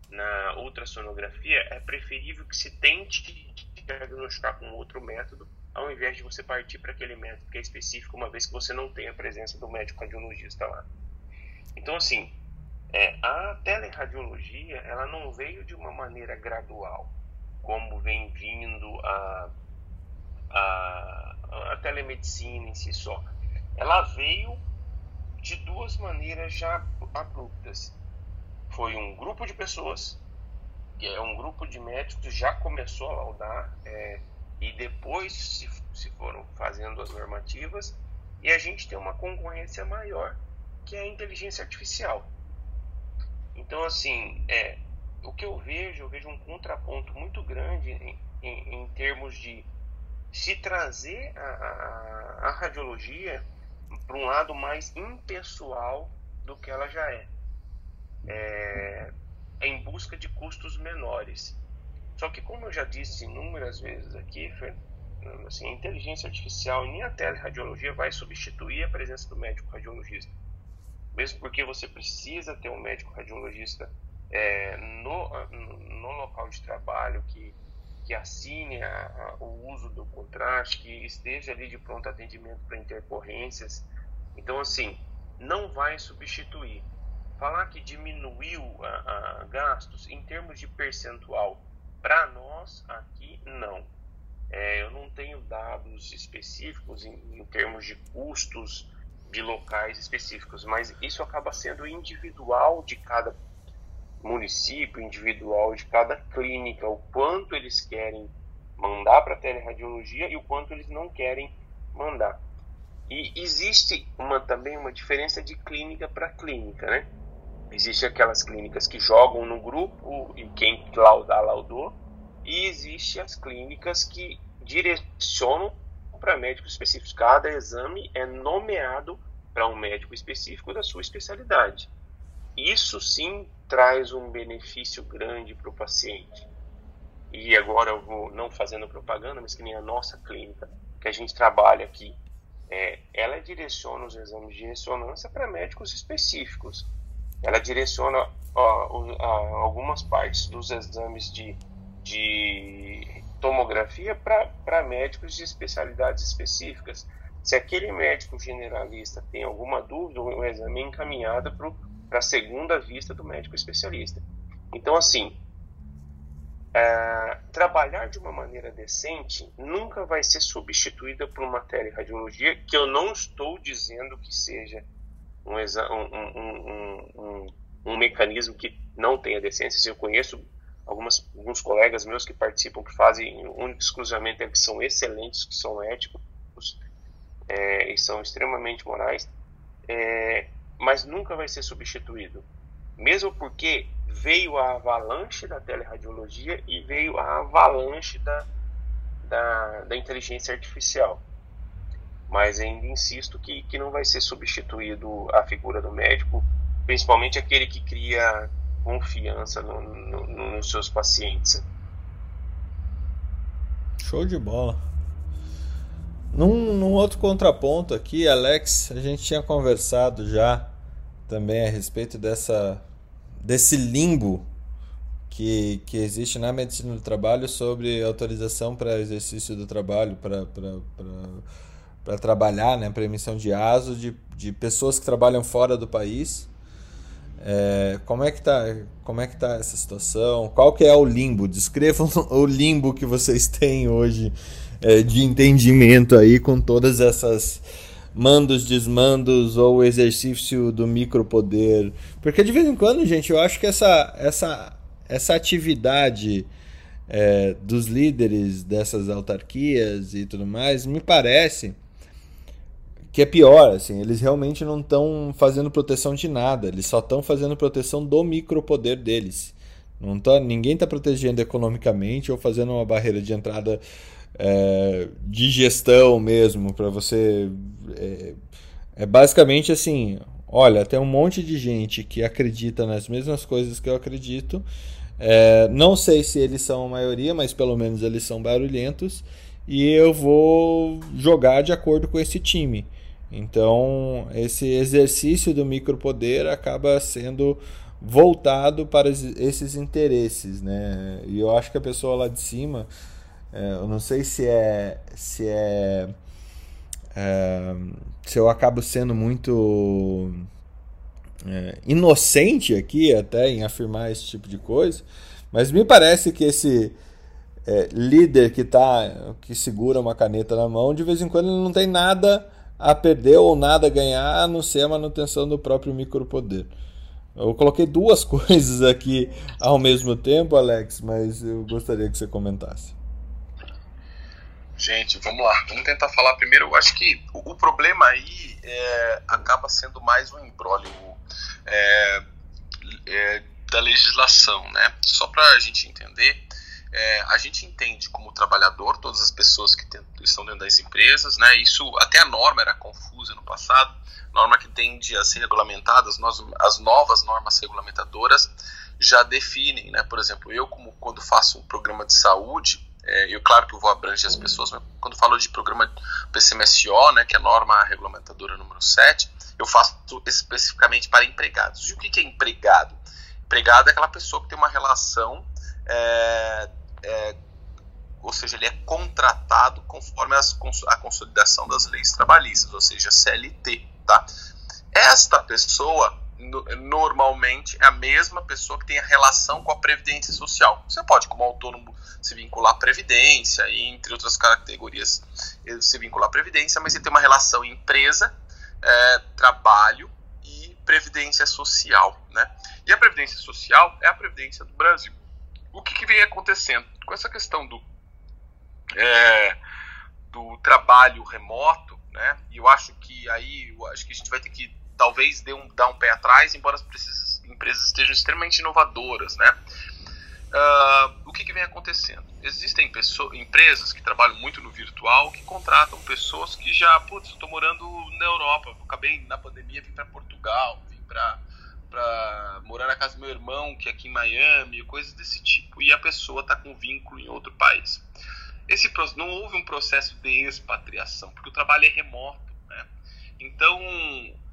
na ultrassonografia, é preferível que se tente diagnosticar com outro método, ao invés de você partir para aquele método que é específico, uma vez que você não tem a presença do médico radiologista lá. Então, assim, é, a teleradiologia, ela não veio de uma maneira gradual, como vem vindo a, a, a telemedicina em si só. Ela veio de duas maneiras já abruptas. Foi um grupo de pessoas, que é um grupo de médicos, já começou a laudar, é, e depois se, se foram fazendo as normativas, e a gente tem uma concorrência maior, que é a inteligência artificial. Então, assim, é, o que eu vejo, eu vejo um contraponto muito grande em, em, em termos de se trazer a, a, a radiologia para um lado mais impessoal do que ela já é. é. em busca de custos menores. Só que, como eu já disse inúmeras vezes aqui, assim, a inteligência artificial e nem a teleradiologia vai substituir a presença do médico radiologista. Mesmo porque você precisa ter um médico radiologista é, no, no local de trabalho que, que assine a, a, o uso do contraste, que esteja ali de pronto atendimento para intercorrências. Então, assim, não vai substituir. Falar que diminuiu a gastos em termos de percentual para nós aqui, não. É, eu não tenho dados específicos em, em termos de custos de locais específicos, mas isso acaba sendo individual de cada município, individual de cada clínica, o quanto eles querem mandar para a teleradiologia e o quanto eles não querem mandar. E existe uma, também uma diferença de clínica para clínica, né? Existem aquelas clínicas que jogam no grupo e quem laudar, laudou. E existem as clínicas que direcionam para médicos específicos. Cada exame é nomeado para um médico específico da sua especialidade. Isso sim traz um benefício grande para o paciente. E agora eu vou, não fazendo propaganda, mas que nem a nossa clínica, que a gente trabalha aqui, é, ela direciona os exames de ressonância para médicos específicos ela direciona ó, algumas partes dos exames de, de tomografia para médicos de especialidades específicas. Se aquele médico generalista tem alguma dúvida, o exame é encaminhado para a segunda vista do médico especialista. Então, assim, é, trabalhar de uma maneira decente nunca vai ser substituída por uma teleradiologia, que eu não estou dizendo que seja um, um, um, um, mecanismo que não tenha decência. Eu conheço algumas, alguns colegas meus que participam, que fazem único exclusivamente, que são excelentes, que são éticos é, e são extremamente morais, é, mas nunca vai ser substituído. Mesmo porque veio a avalanche da teleradiologia e veio a avalanche da, da, da inteligência artificial mas ainda insisto que, que não vai ser substituído a figura do médico, principalmente aquele que cria confiança no, no, no, nos seus pacientes. Show de bola. Num, num, outro contraponto aqui, Alex, a gente tinha conversado já também a respeito dessa, desse limbo que, que existe na medicina do trabalho sobre autorização para exercício do trabalho, para trabalhar, né, para emissão de ASO de, de pessoas que trabalham fora do país. É, como é que tá, como é que tá essa situação? Qual que é o limbo? Descrevam [LAUGHS] o limbo que vocês têm hoje de entendimento aí com todas essas mandos, desmandos ou exercício do micropoder. Porque de vez em quando, gente, eu acho que essa essa essa atividade é, dos líderes dessas autarquias e tudo mais me parece que é pior, assim, eles realmente não estão fazendo proteção de nada, eles só estão fazendo proteção do micropoder deles. Não tá, ninguém está protegendo economicamente ou fazendo uma barreira de entrada é, de gestão mesmo, para você. É, é basicamente assim: olha, tem um monte de gente que acredita nas mesmas coisas que eu acredito. É, não sei se eles são a maioria, mas pelo menos eles são barulhentos. E eu vou jogar de acordo com esse time. Então, esse exercício do micropoder acaba sendo voltado para esses interesses, né? E eu acho que a pessoa lá de cima, eu não sei se é se é, é se eu acabo sendo muito é, inocente aqui até em afirmar esse tipo de coisa, mas me parece que esse é, líder que tá que segura uma caneta na mão, de vez em quando ele não tem nada a perder ou nada a ganhar, a não ser a manutenção do próprio micropoder. Eu coloquei duas [LAUGHS] coisas aqui ao mesmo tempo, Alex, mas eu gostaria que você comentasse. Gente, vamos lá. Vamos tentar falar primeiro. Eu acho que o, problema aí é, acaba sendo mais um embrólio é, é, da legislação, né? Só para a gente entender, É, a gente entende como trabalhador todas as pessoas que tem, estão dentro das empresas, né? Isso até a norma era confusa no passado, norma que tende a ser regulamentada, as, as novas normas regulamentadoras já definem, né? Por exemplo, eu como quando faço um programa de saúde, é, eu claro que eu vou abranger as pessoas, mas quando falo de programa PCMSO, né, que é a norma regulamentadora número 7, eu faço especificamente para empregados. E o que é empregado? Empregado é aquela pessoa que tem uma relação, é, é, ou seja, ele é contratado conforme as, a consolidação das leis trabalhistas, ou seja, CLT. Tá? Esta pessoa normalmente é a mesma pessoa que tem a relação com a previdência social. Você pode, como autônomo, se vincular à previdência e entre outras categorias se vincular à previdência, mas ele tem uma relação empresa, é, trabalho e previdência social, né? E a previdência social é a previdência do Brasil. O que, que vem acontecendo com essa questão do é, do trabalho remoto, né? E eu acho que aí, eu acho que a gente vai ter que talvez dê um, dar um pé atrás, embora as empresas estejam extremamente inovadoras, né? Uh, o que, que, vem acontecendo? Existem pessoas, empresas que trabalham muito no virtual que contratam pessoas que já, putz, estou morando na Europa, acabei na pandemia, vim para Portugal, vim para morar na casa do meu irmão, que é aqui em Miami, coisas desse tipo, e a pessoa está com vínculo em outro país. Esse não houve um processo de expatriação, porque o trabalho é remoto, né? Então,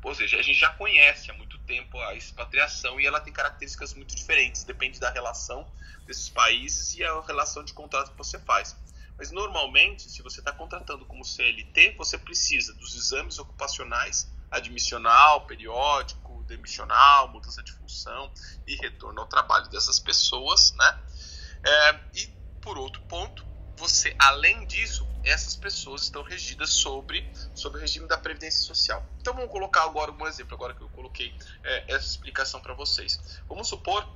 ou seja, a gente já conhece há muito tempo a expatriação e ela tem características muito diferentes, depende da relação desses países e a relação de contrato que você faz. Mas normalmente, se você está contratando como CLT, você precisa dos exames ocupacionais, admissional, periódico, demissional, mudança de função e retorno ao trabalho dessas pessoas, né? É, e por outro ponto, você, além disso, essas pessoas estão regidas sobre, sobre o regime da Previdência Social. Então vamos colocar agora um exemplo, agora que eu coloquei é, essa explicação para vocês. Vamos supor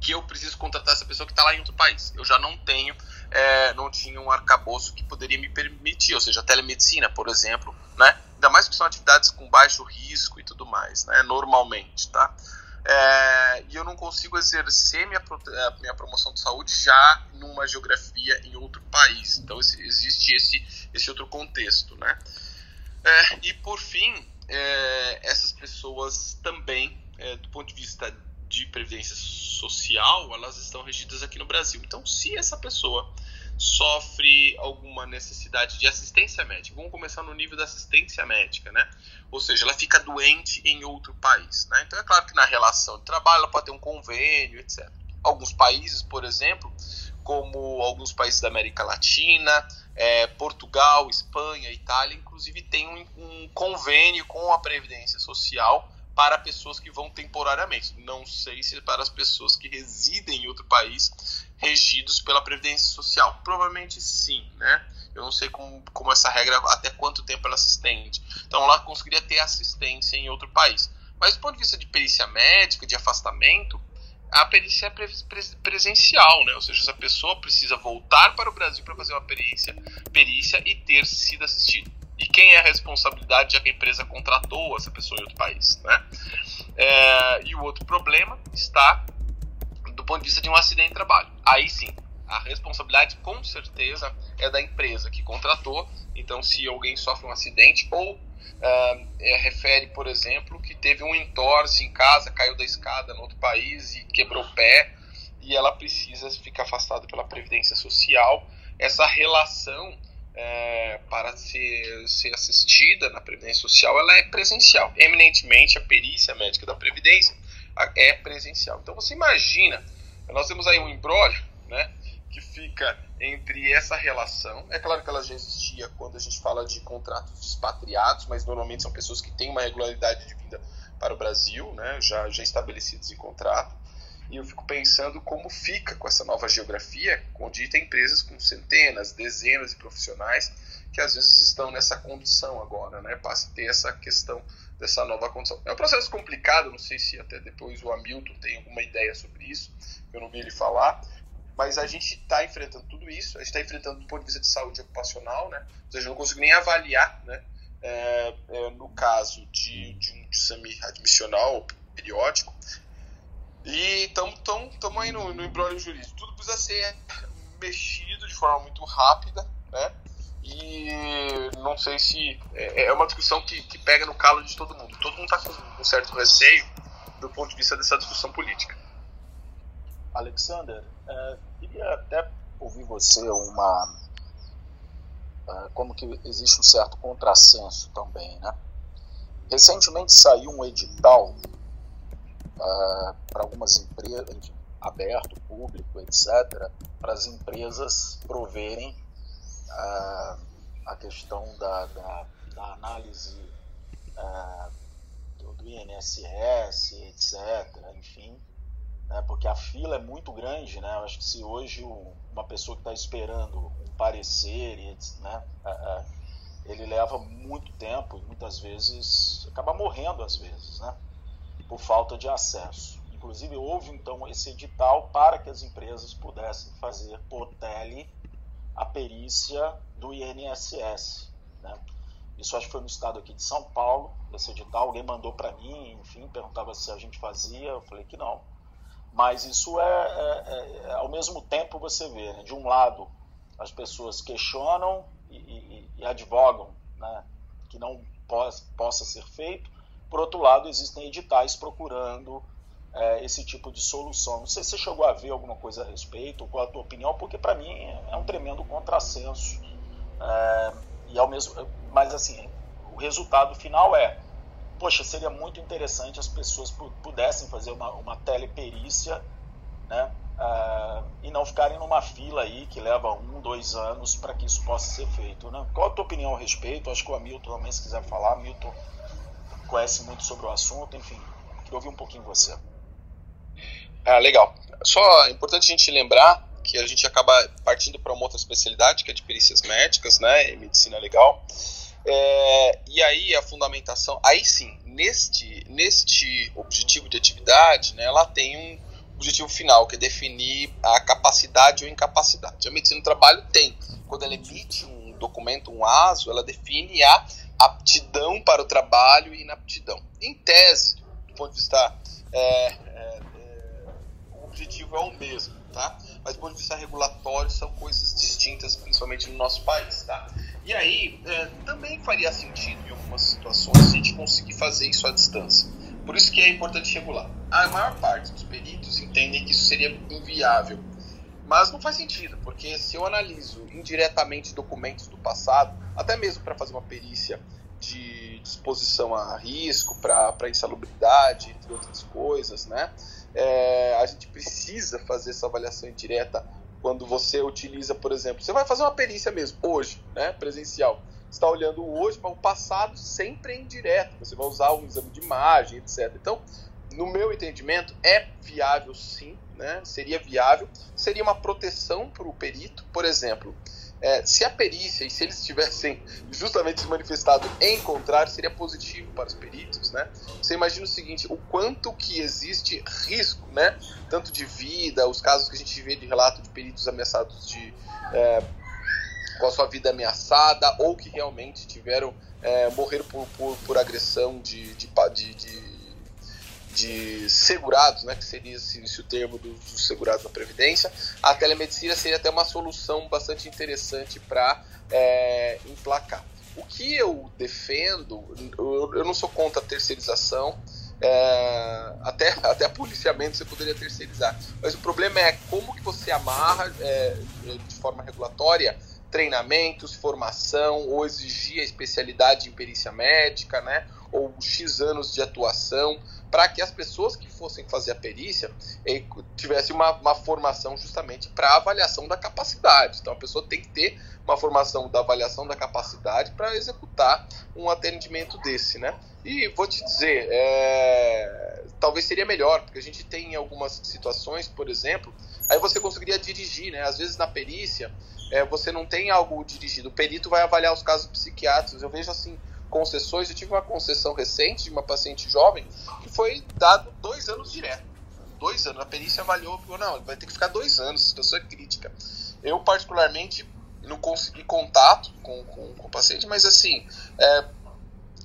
que eu preciso contratar essa pessoa que está lá em outro país. Eu já não tenho, é, não tinha um arcabouço que poderia me permitir, ou seja, a telemedicina, por exemplo, né? Ainda mais que são atividades com baixo risco e tudo mais, né? Normalmente, tá? É, e eu não consigo exercer minha, minha promoção de saúde já numa geografia em outro país. Então existe esse, esse outro contexto, né? É, e por fim, é, essas pessoas também, é, do ponto de vista de previdência social, elas estão regidas aqui no Brasil. Então, se essa pessoa sofre alguma necessidade de assistência médica. Vamos começar no nível da assistência médica, né? Ou seja, ela fica doente em outro país, né? Então é claro que na relação de trabalho ela pode ter um convênio, etc. Alguns países, por exemplo, como alguns países da América Latina, é, Portugal, Espanha, Itália, inclusive tem um, um convênio com a Previdência Social para pessoas que vão temporariamente. Não sei se para as pessoas que residem em outro país regidos pela Previdência Social. Provavelmente sim, né? Eu não sei como, como essa regra, até quanto tempo ela se estende. Então ela conseguiria ter assistência em outro país. Mas do ponto de vista de perícia médica, de afastamento, a perícia é presencial, né? Ou seja, essa pessoa precisa voltar para o Brasil para fazer uma perícia, perícia e ter sido assistida e quem é a responsabilidade já que a empresa contratou essa pessoa em outro país, né? É, e o outro problema está do ponto de vista de um acidente de trabalho. Aí sim, a responsabilidade com certeza é da empresa que contratou. Então, se alguém sofre um acidente ou uh, é, refere, por exemplo, que teve um entorse em casa, caiu da escada no outro país e quebrou o pé e ela precisa ficar afastada pela previdência social, essa relação é, para ser, ser assistida na Previdência Social, ela é presencial. Eminentemente, a perícia médica da Previdência é presencial. Então, você imagina, nós temos aí um embrólio, né, que fica entre essa relação. É claro que ela já existia quando a gente fala de contratos expatriados, mas normalmente são pessoas que têm uma regularidade de vinda para o Brasil, né, já, já estabelecidos em contrato. E eu fico pensando como fica com essa nova geografia, onde tem empresas com centenas, dezenas de profissionais que às vezes estão nessa condição agora, né? Passa a ter essa questão dessa nova condição. É um processo complicado, não sei se até depois o Hamilton tem alguma ideia sobre isso, eu não vi ele falar, mas a gente está enfrentando tudo isso, a gente está enfrentando do ponto de vista de saúde ocupacional, né? Ou seja, eu não consigo nem avaliar, né? É, é, no caso de, de um exame admissional periódico, E estamos aí no, no jurídico. Tudo precisa ser mexido de forma muito rápida, né? E não sei se. É, é uma discussão que, que pega no calo de todo mundo. Todo mundo está com um certo receio do ponto de vista dessa discussão política. Alexander, é, queria até ouvir você uma. É, como que existe um certo contrassenso também, né? Recentemente saiu um edital uh, para algumas empresas, aberto, público, etc., para as empresas proverem uh, a questão da, da, da análise uh, do, INSS, etc., enfim, né, porque a fila é muito grande, né? Eu acho que se hoje uma pessoa que está esperando um parecer, né, ele leva muito tempo e muitas vezes acaba morrendo às vezes, né? Por falta de acesso. Inclusive houve então esse edital para que as empresas pudessem fazer por tele a perícia do INSS, né? Isso acho que foi no estado aqui de São Paulo, esse edital, alguém mandou para mim, enfim, perguntava se a gente fazia, eu falei que não. Mas isso é, é, é ao mesmo tempo você vê, né? de um lado as pessoas questionam e, e, e advogam né, que não possa, possa ser feito. Por outro lado, existem editais procurando é, esse tipo de solução. Não sei se você chegou a ver alguma coisa a respeito, qual a tua opinião, porque para mim é um tremendo contrassenso. É, e ao mesmo, mas assim, o resultado final é, poxa, seria muito interessante as pessoas pudessem fazer uma, uma teleperícia, né, uh, e não ficarem numa fila aí que leva um, dois anos para que isso possa ser feito. Né? Qual a tua opinião a respeito? Acho que o Hamilton também, se quiser falar, Hamilton conhece muito sobre o assunto, enfim, queria ouvir um pouquinho você. Ah, legal. Só é importante a gente lembrar que a gente acaba partindo para uma outra especialidade, que é de perícias médicas, né, e medicina legal. É, e aí a fundamentação, aí sim, neste, neste objetivo de atividade, né, ela tem um, objetivo final, que é definir a capacidade ou incapacidade. A medicina do trabalho tem. Quando ela emite um documento, um ASO, ela define a aptidão para o trabalho e inaptidão. Em tese, do ponto de vista. É, é, é, o objetivo é o mesmo, tá? Mas do ponto de vista regulatório, são coisas distintas, principalmente no nosso país, tá? E aí, é, também faria sentido em algumas situações a gente conseguir fazer isso à distância. Por isso que é importante regular. A maior parte dos peritos entendem que isso seria inviável. Mas não faz sentido, porque se eu analiso indiretamente documentos do passado, até mesmo para fazer uma perícia de disposição a risco, para insalubridade, entre outras coisas, né? É, a gente precisa fazer essa avaliação indireta quando você utiliza, por exemplo, você vai fazer uma perícia mesmo, hoje, né, presencial está olhando hoje, mas o passado sempre é indireto. Você vai usar um exame de imagem, etc. Então, no meu entendimento, é viável sim, né? seria viável, seria uma proteção para o perito, por exemplo. É, se a perícia e se eles tivessem justamente se manifestado em contrário, seria positivo para os peritos, né? Você imagina o seguinte, o quanto que existe risco, né? Tanto de vida, os casos que a gente vê de relato de peritos ameaçados de é, com a sua vida ameaçada ou que realmente tiveram é, morrer por, por, por, agressão de, de, de, de, de segurados, né, que seria esse, esse o termo dos, dos segurados da Previdência, a telemedicina seria até uma solução bastante interessante para é, emplacar. O que eu defendo, eu, eu não sou contra a terceirização, é, até, até policiamento você poderia terceirizar. Mas o problema é como que você amarra é, de forma regulatória treinamentos, formação, ou exigir a especialidade em perícia médica, né? Ou X anos de atuação, para que as pessoas que fossem fazer a perícia eh, tivessem uma, uma formação justamente para avaliação da capacidade. Então a pessoa tem que ter uma formação da avaliação da capacidade para executar um atendimento desse, né? E vou te dizer, é... talvez seria melhor, porque a gente tem algumas situações, por exemplo, aí você conseguiria dirigir, né? Às vezes na perícia é, você não tem algo dirigido. O perito vai avaliar os casos psiquiátricos. Eu vejo assim concessões. Eu tive uma concessão recente de uma paciente jovem que foi dado dois anos direto. Dois anos. A perícia avaliou, falou, não, vai ter que ficar dois anos, situação é crítica. Eu, particularmente, não consegui contato com, com, com o paciente, mas assim, é,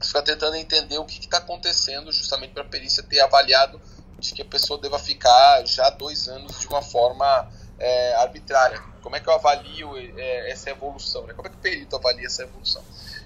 fica tentando entender o que está acontecendo justamente para a perícia ter avaliado de que a pessoa deva ficar já dois anos de uma forma é, arbitrária. Como é que eu avalio é, essa evolução? Né? Como é que o perito avalia essa evolução?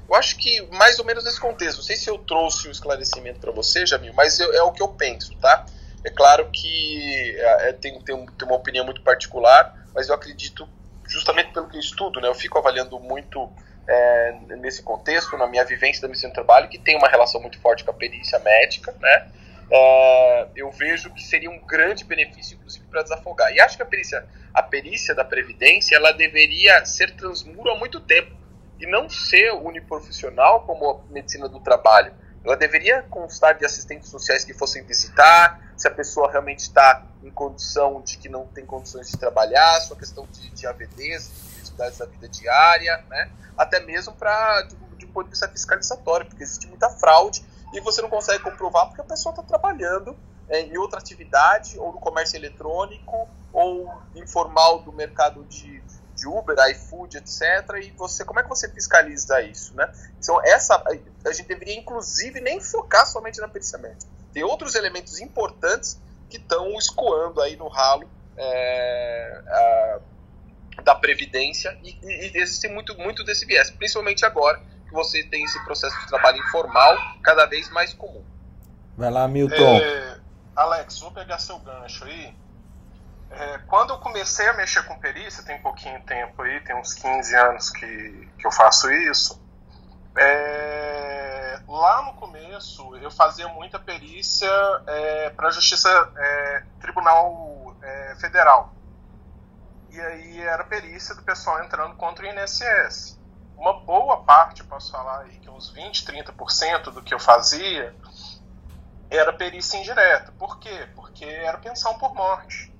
Eu acho que mais ou menos nesse contexto. Não sei se eu trouxe o um esclarecimento para você, Jamil, mas eu, é o que eu penso, tá? É claro que é, tem, tem, tem, uma opinião muito particular, mas eu acredito, justamente pelo que eu estudo, né? Eu fico avaliando muito é, nesse contexto, na minha vivência da missão de trabalho, que tem uma relação muito forte com a perícia médica, né? É, eu vejo que seria um grande benefício, inclusive, para desafogar. E acho que a perícia, a perícia da Previdência ela deveria ser transmuro há muito tempo e não ser uniprofissional como a medicina do trabalho. Ela deveria constar de assistentes sociais que fossem visitar, se a pessoa realmente está em condição de que não tem condições de trabalhar, sua questão de, de AVDs, de dificuldades da vida diária, né? até mesmo para de, de um ponto de vista fiscalizatório, porque existe muita fraude e você não consegue comprovar porque a pessoa está trabalhando é, em outra atividade, ou no comércio eletrônico, ou informal do mercado de de Uber, iFood, etc. E você, como é que você fiscaliza isso, né? Então essa a gente deveria inclusive nem focar somente na perícia médica. Tem outros elementos importantes que estão escoando aí no ralo é, a, da previdência e, e, existe muito muito desse viés, principalmente agora que você tem esse processo de trabalho informal cada vez mais comum. Vai lá, Milton. É, Alex, vou pegar seu gancho aí é, quando eu comecei a mexer com perícia, tem pouquinho tempo aí, tem uns 15 anos que, que eu faço isso. É, lá no começo, eu fazia muita perícia é, para a Justiça é, Tribunal é, Federal. E aí era perícia do pessoal entrando contra o INSS. Uma boa parte, posso falar aí, que uns 20, 30% do que eu fazia era perícia indireta. Por quê? Porque era pensão por morte.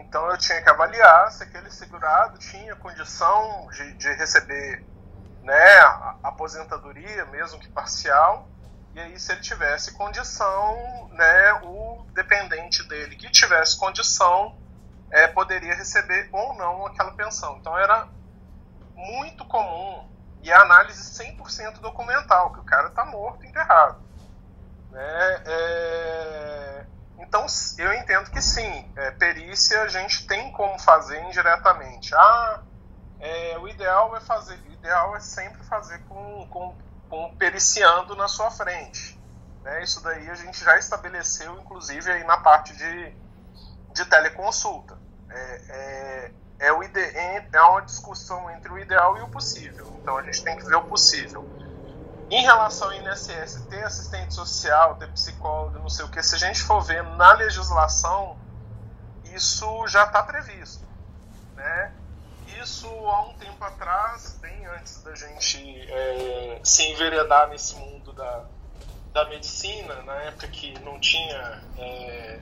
Então eu tinha que avaliar se aquele segurado tinha condição de, de receber né, aposentadoria, mesmo que parcial, e aí se ele tivesse condição, né, o dependente dele que tivesse condição é, poderia receber ou não aquela pensão. Então era muito comum e a análise 100% documental, que o cara está morto, enterrado. Né? É, então, eu entendo que sim, é, perícia a gente tem como fazer indiretamente. Ah, é, o ideal é fazer, ideal é sempre fazer com, com, com periciando na sua frente. Né? Isso daí a gente já estabeleceu, inclusive, aí na parte de, de teleconsulta. É, é, é, o ide, é uma discussão entre o ideal e o possível. Então a gente tem que ver o possível. Em relação ao INSS, ter assistente social, ter psicólogo, não sei o que, se a gente for ver na legislação, isso já está previsto. Né? Isso há um tempo atrás, bem antes da gente é, se enveredar nesse mundo da, da medicina, na época que não tinha. É,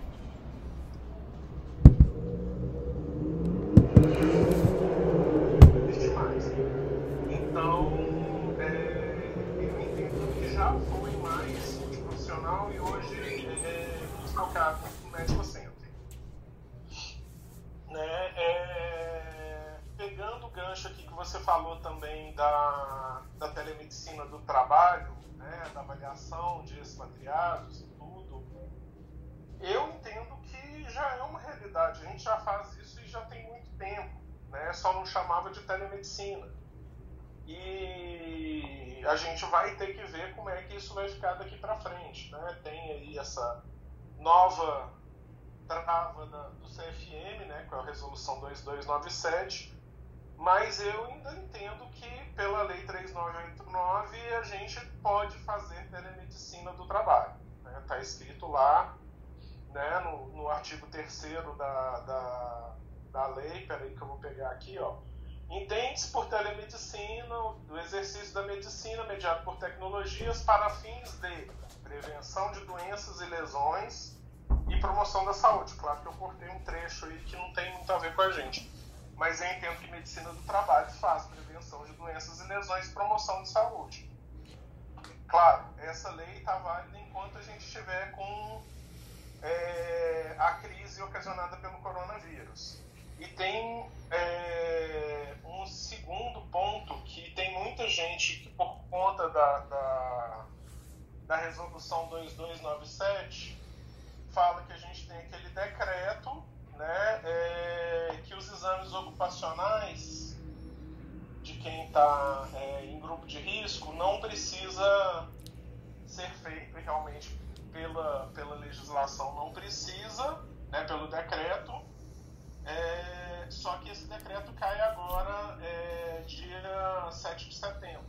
então já foi mais multiprofissional e hoje é focado no médico centro. Né? É, pegando o gancho aqui que você falou também da, da telemedicina do trabalho, né, da avaliação de expatriados e tudo, eu entendo que já é uma realidade. A gente já faz isso e já tem muito tempo. Né? Só não chamava de telemedicina. E a gente vai ter que ver como é que isso vai ficar daqui para frente. Né? Tem aí essa nova trava da, do CFM, né, com a resolução 2297, mas eu ainda entendo que pela lei 3989 a gente pode fazer telemedicina do trabalho. Está né? Tá escrito lá né, no, no artigo 3 da, da, da lei, peraí que eu vou pegar aqui, ó Entende-se por telemedicina do exercício da medicina mediado por tecnologias para fins de prevenção de doenças e lesões promoção da saúde. Claro que eu cortei um trecho aí que não tem muito a ver com a gente. Mas eu entendo que medicina do trabalho faz prevenção de doenças e lesões e promoção de saúde. Claro, essa lei está válida enquanto a gente estiver com é, a crise ocasionada pelo coronavírus. E tem é, um segundo ponto que tem muita gente que por conta da, da, da resolução 2297 fala que a gente tem aquele decreto né, é, que os exames ocupacionais de quem está é, em grupo de risco não precisa ser feito realmente pela, pela legislação, não precisa, né, pelo decreto, é, só que esse decreto cai agora é, dia 7 de setembro.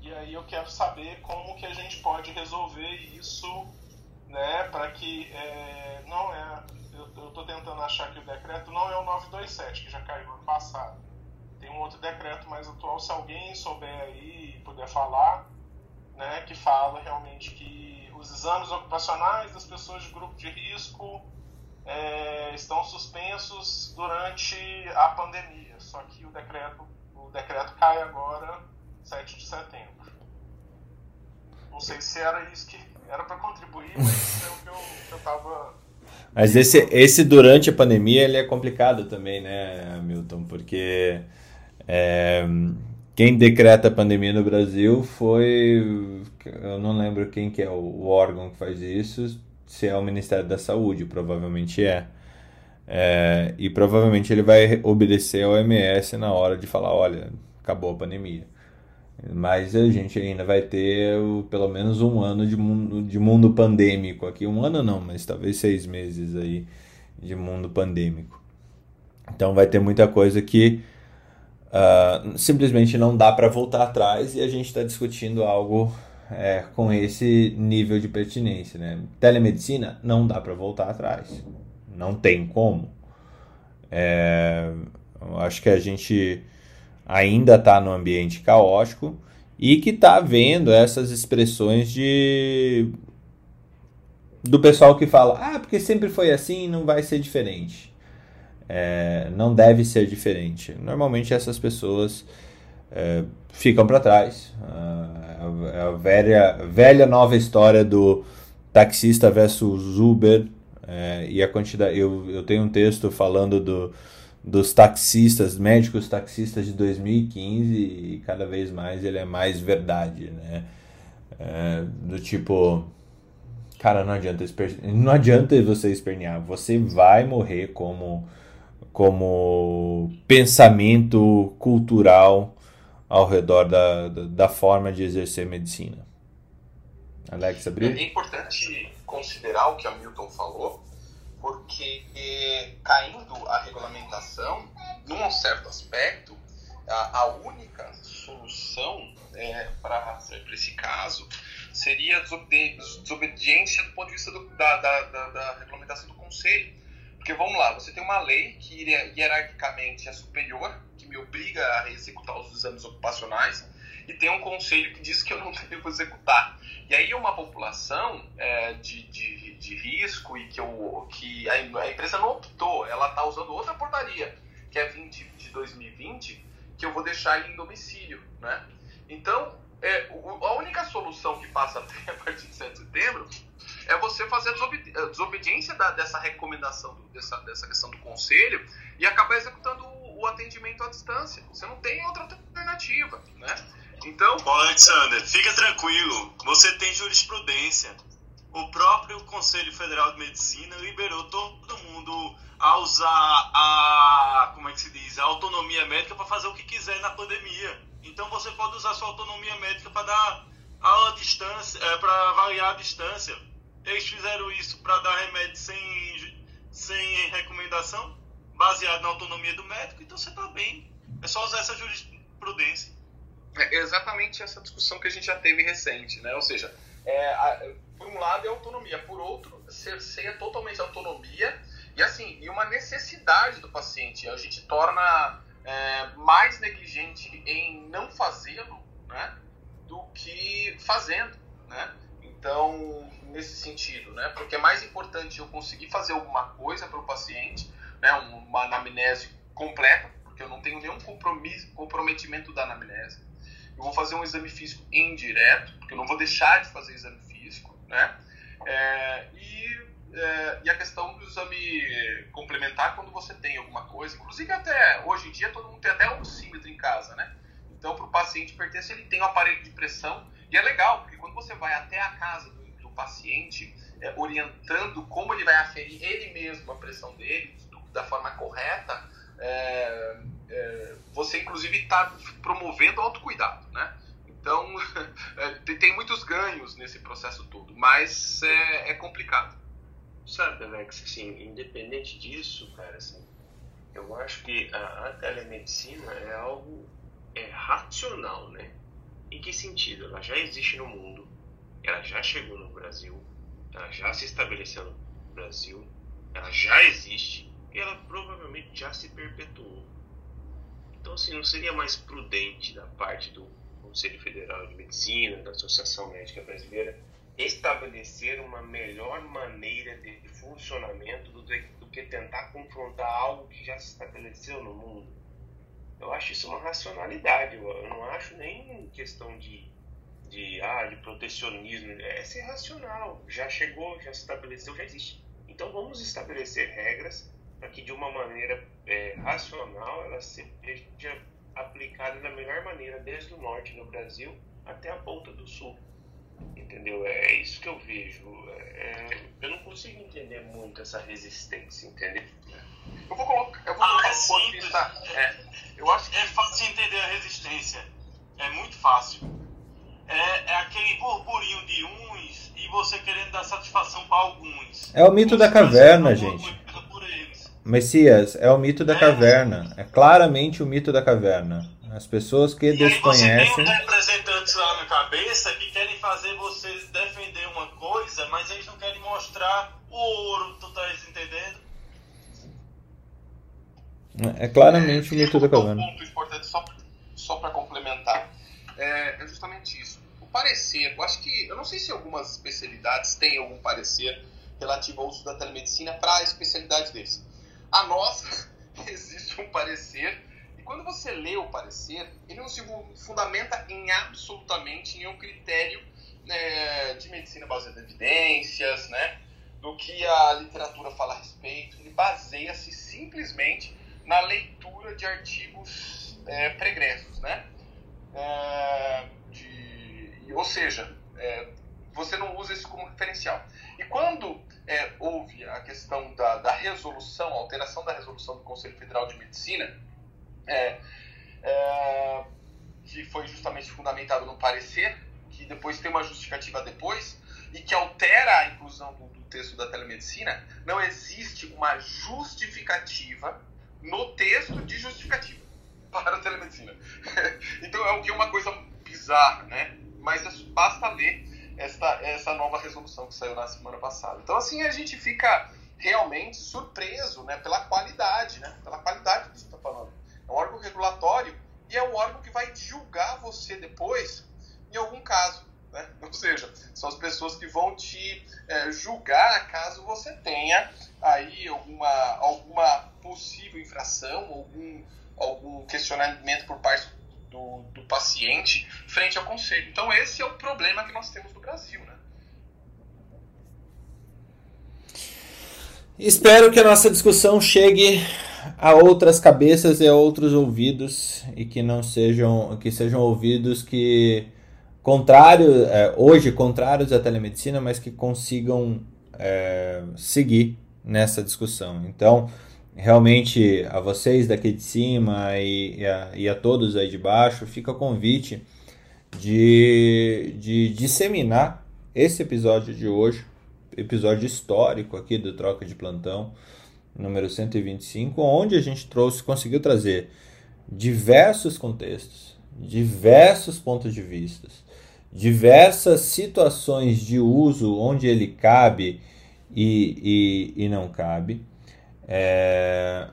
E aí eu quero saber como que a gente pode resolver isso, né, para que é, não é, eu estou tentando achar que o decreto não é o 927 que já caiu ano passado. Tem um outro decreto mais atual, se alguém souber aí puder falar, né, que fala realmente que os exames ocupacionais das pessoas de grupo de risco é, estão suspensos durante a pandemia. Só que o decreto, o decreto cai agora 7 de setembro. Não sei se era isso que era para contribuir, mas é o que eu estava. Mas esse, esse durante a pandemia ele é complicado também, né, Milton? Porque é, quem decreta a pandemia no Brasil foi. Eu não lembro quem que é o órgão que faz isso, se é o Ministério da Saúde, provavelmente é. é e provavelmente ele vai obedecer ao OMS na hora de falar: olha, acabou a pandemia. Mas a gente ainda vai ter pelo menos um ano de mundo, de mundo pandêmico aqui. Um ano não, mas talvez seis meses aí de mundo pandêmico. Então vai ter muita coisa que uh, simplesmente não dá para voltar atrás e a gente está discutindo algo é, com esse nível de pertinência. Né? Telemedicina não dá para voltar atrás. Não tem como. É, acho que a gente ainda está no ambiente caótico e que está vendo essas expressões de do pessoal que fala ah porque sempre foi assim não vai ser diferente. É, não deve ser diferente. Normalmente essas pessoas é, ficam para trás. É a velha velha nova história do taxista versus Uber é, e a quantidade eu, eu tenho um texto falando do dos taxistas, médicos taxistas de 2015 e cada vez mais ele é mais verdade, né? É, do tipo, cara, não adianta, não adianta você espernear, você vai morrer como, como pensamento cultural ao redor da, da, da forma de exercer medicina. Alex, abriu? É importante considerar o que a Milton falou, porque caindo a regulamentação, num certo aspecto, a, a única solução é, para esse caso seria desobedi desobediência do ponto de vista do, da, da, da, da, regulamentação do conselho. Porque vamos lá, você tem uma lei que hierarquicamente é superior, que me obriga a executar os exames ocupacionais, e tem um conselho que diz que eu não [LAUGHS] devo executar. E aí uma população é, de, de, de, risco e que, eu, que a, a empresa não optou, ela está usando outra portaria, que é 20 de 2020, que eu vou deixar ele em domicílio. Né? Então, é, a única solução que passa [LAUGHS] até a partir de 7 de setembro é você fazer a desobedi desobediência da, dessa recomendação, do, dessa, dessa questão do conselho e acabar executando o, o atendimento à distância. Você não tem outra alternativa, né? Então. Alexander, fica tranquilo. Você tem jurisprudência. O próprio Conselho Federal de Medicina liberou todo mundo a usar a. Como é que se diz? A autonomia médica para fazer o que quiser na pandemia. Então você pode usar sua autonomia médica para dar a distância, é, para avaliar a distância. Eles fizeram isso para dar remédio sem, sem recomendação, baseado na autonomia do médico, então você está bem. É só usar essa jurisprudência. É exatamente essa discussão que a gente já teve recente, né? Ou seja, é, a, por um lado é autonomia, por outro cerceia totalmente a autonomia e assim e uma necessidade do paciente. A gente torna é, mais negligente em não fazê-lo, né? Do que fazendo, né? Então nesse sentido, né? Porque é mais importante eu conseguir fazer alguma coisa para o paciente, né? Uma anamnese completa, porque eu não tenho nenhum comprometimento da anamnese eu vou fazer um exame físico indireto, porque eu não vou deixar de fazer exame físico, né? É, e, é, e a questão do exame complementar quando você tem alguma coisa, inclusive até hoje em dia todo mundo tem até um oxímetro em casa, né? Então, para o paciente pertence, ele tem um aparelho de pressão e é legal, porque quando você vai até a casa do, do paciente é, orientando como ele vai aferir ele mesmo a pressão dele da forma correta, é, é, você inclusive está promovendo autocuidado, né? Então [LAUGHS] é, tem muitos ganhos nesse processo todo, mas é, é complicado. Sabe, Alex, assim, independente disso, cara, assim, eu acho que a, a telemedicina é algo é, racional, né? Em que sentido? Ela já existe no mundo, ela já chegou no Brasil, ela já se estabeleceu no Brasil, ela já existe ela provavelmente já se perpetuou. Então, assim, não seria mais prudente da parte do Conselho Federal de Medicina, da Associação Médica Brasileira, estabelecer uma melhor maneira de funcionamento do, do que tentar confrontar algo que já se estabeleceu no mundo? Eu acho isso uma racionalidade, eu não acho nem questão de de, ah, de protecionismo, é ser racional. Já chegou, já se estabeleceu, já existe. Então vamos estabelecer regras para que de uma maneira é, racional ela seja aplicada da melhor maneira desde o norte no Brasil até a ponta do sul. Entendeu? É isso que eu vejo. É, eu não consigo entender muito essa resistência, entendeu? Eu vou colocar, eu vou colocar ah, é um ponto de vista. É, eu acho que... é fácil entender a resistência. É muito fácil é, é aquele burburinho de uns e você querendo dar satisfação para alguns. É o mito da caverna, gente. Messias, é o mito da é. caverna. É claramente o mito da caverna. As pessoas que e desconhecem. Aí você tem um representantes lá na cabeça que querem fazer vocês defender uma coisa, mas eles não querem mostrar o ouro, tu tá entendendo? É claramente é, o mito da caverna. Um ponto importante só, só para complementar é, é justamente isso parecer. Eu acho que, eu não sei se algumas especialidades têm algum parecer relativo ao uso da telemedicina para a especialidade deles. A nossa, [LAUGHS] existe um parecer, e quando você lê o parecer, ele não se fundamenta em absolutamente nenhum critério né, de medicina baseada em evidências, né, do que a literatura fala a respeito. Ele baseia-se simplesmente na leitura de artigos é, pregressos, né? É, ou seja, é, você não usa isso como referencial. E quando é, houve a questão da, da, resolução, a alteração da resolução do Conselho Federal de Medicina, é, é, que foi justamente fundamentado no parecer, que depois tem uma justificativa depois, e que altera a inclusão do, do texto da telemedicina, não existe uma justificativa no texto de justificativa [LAUGHS] para a telemedicina. [LAUGHS] então é o que é uma coisa bizarra, né? mas é basta ler esta, essa nova resolução que saiu na semana passada. Então, assim, a gente fica realmente surpreso né, pela qualidade, né, pela qualidade que você está falando. É um órgão regulatório e é um órgão que vai julgar você depois em algum caso. Né? [LAUGHS] Ou seja, são as pessoas que vão te é, julgar caso você tenha aí alguma, alguma possível infração, algum, algum questionamento por parte do, do paciente frente ao conselho. Então esse é o problema que nós temos no Brasil, né? Espero que a nossa discussão chegue a outras cabeças e a outros ouvidos e que não sejam que sejam ouvidos que contrário é, hoje contrários à telemedicina, mas que consigam é, seguir nessa discussão. Então realmente a vocês daqui de cima e, e, a, e a todos aí de baixo, fica o convite de, de disseminar esse episódio de hoje, episódio histórico aqui do Troca de Plantão, número 125, onde a gente trouxe, conseguiu trazer diversos contextos, diversos pontos de vista, diversas situações de uso onde ele cabe e, e, e não cabe é,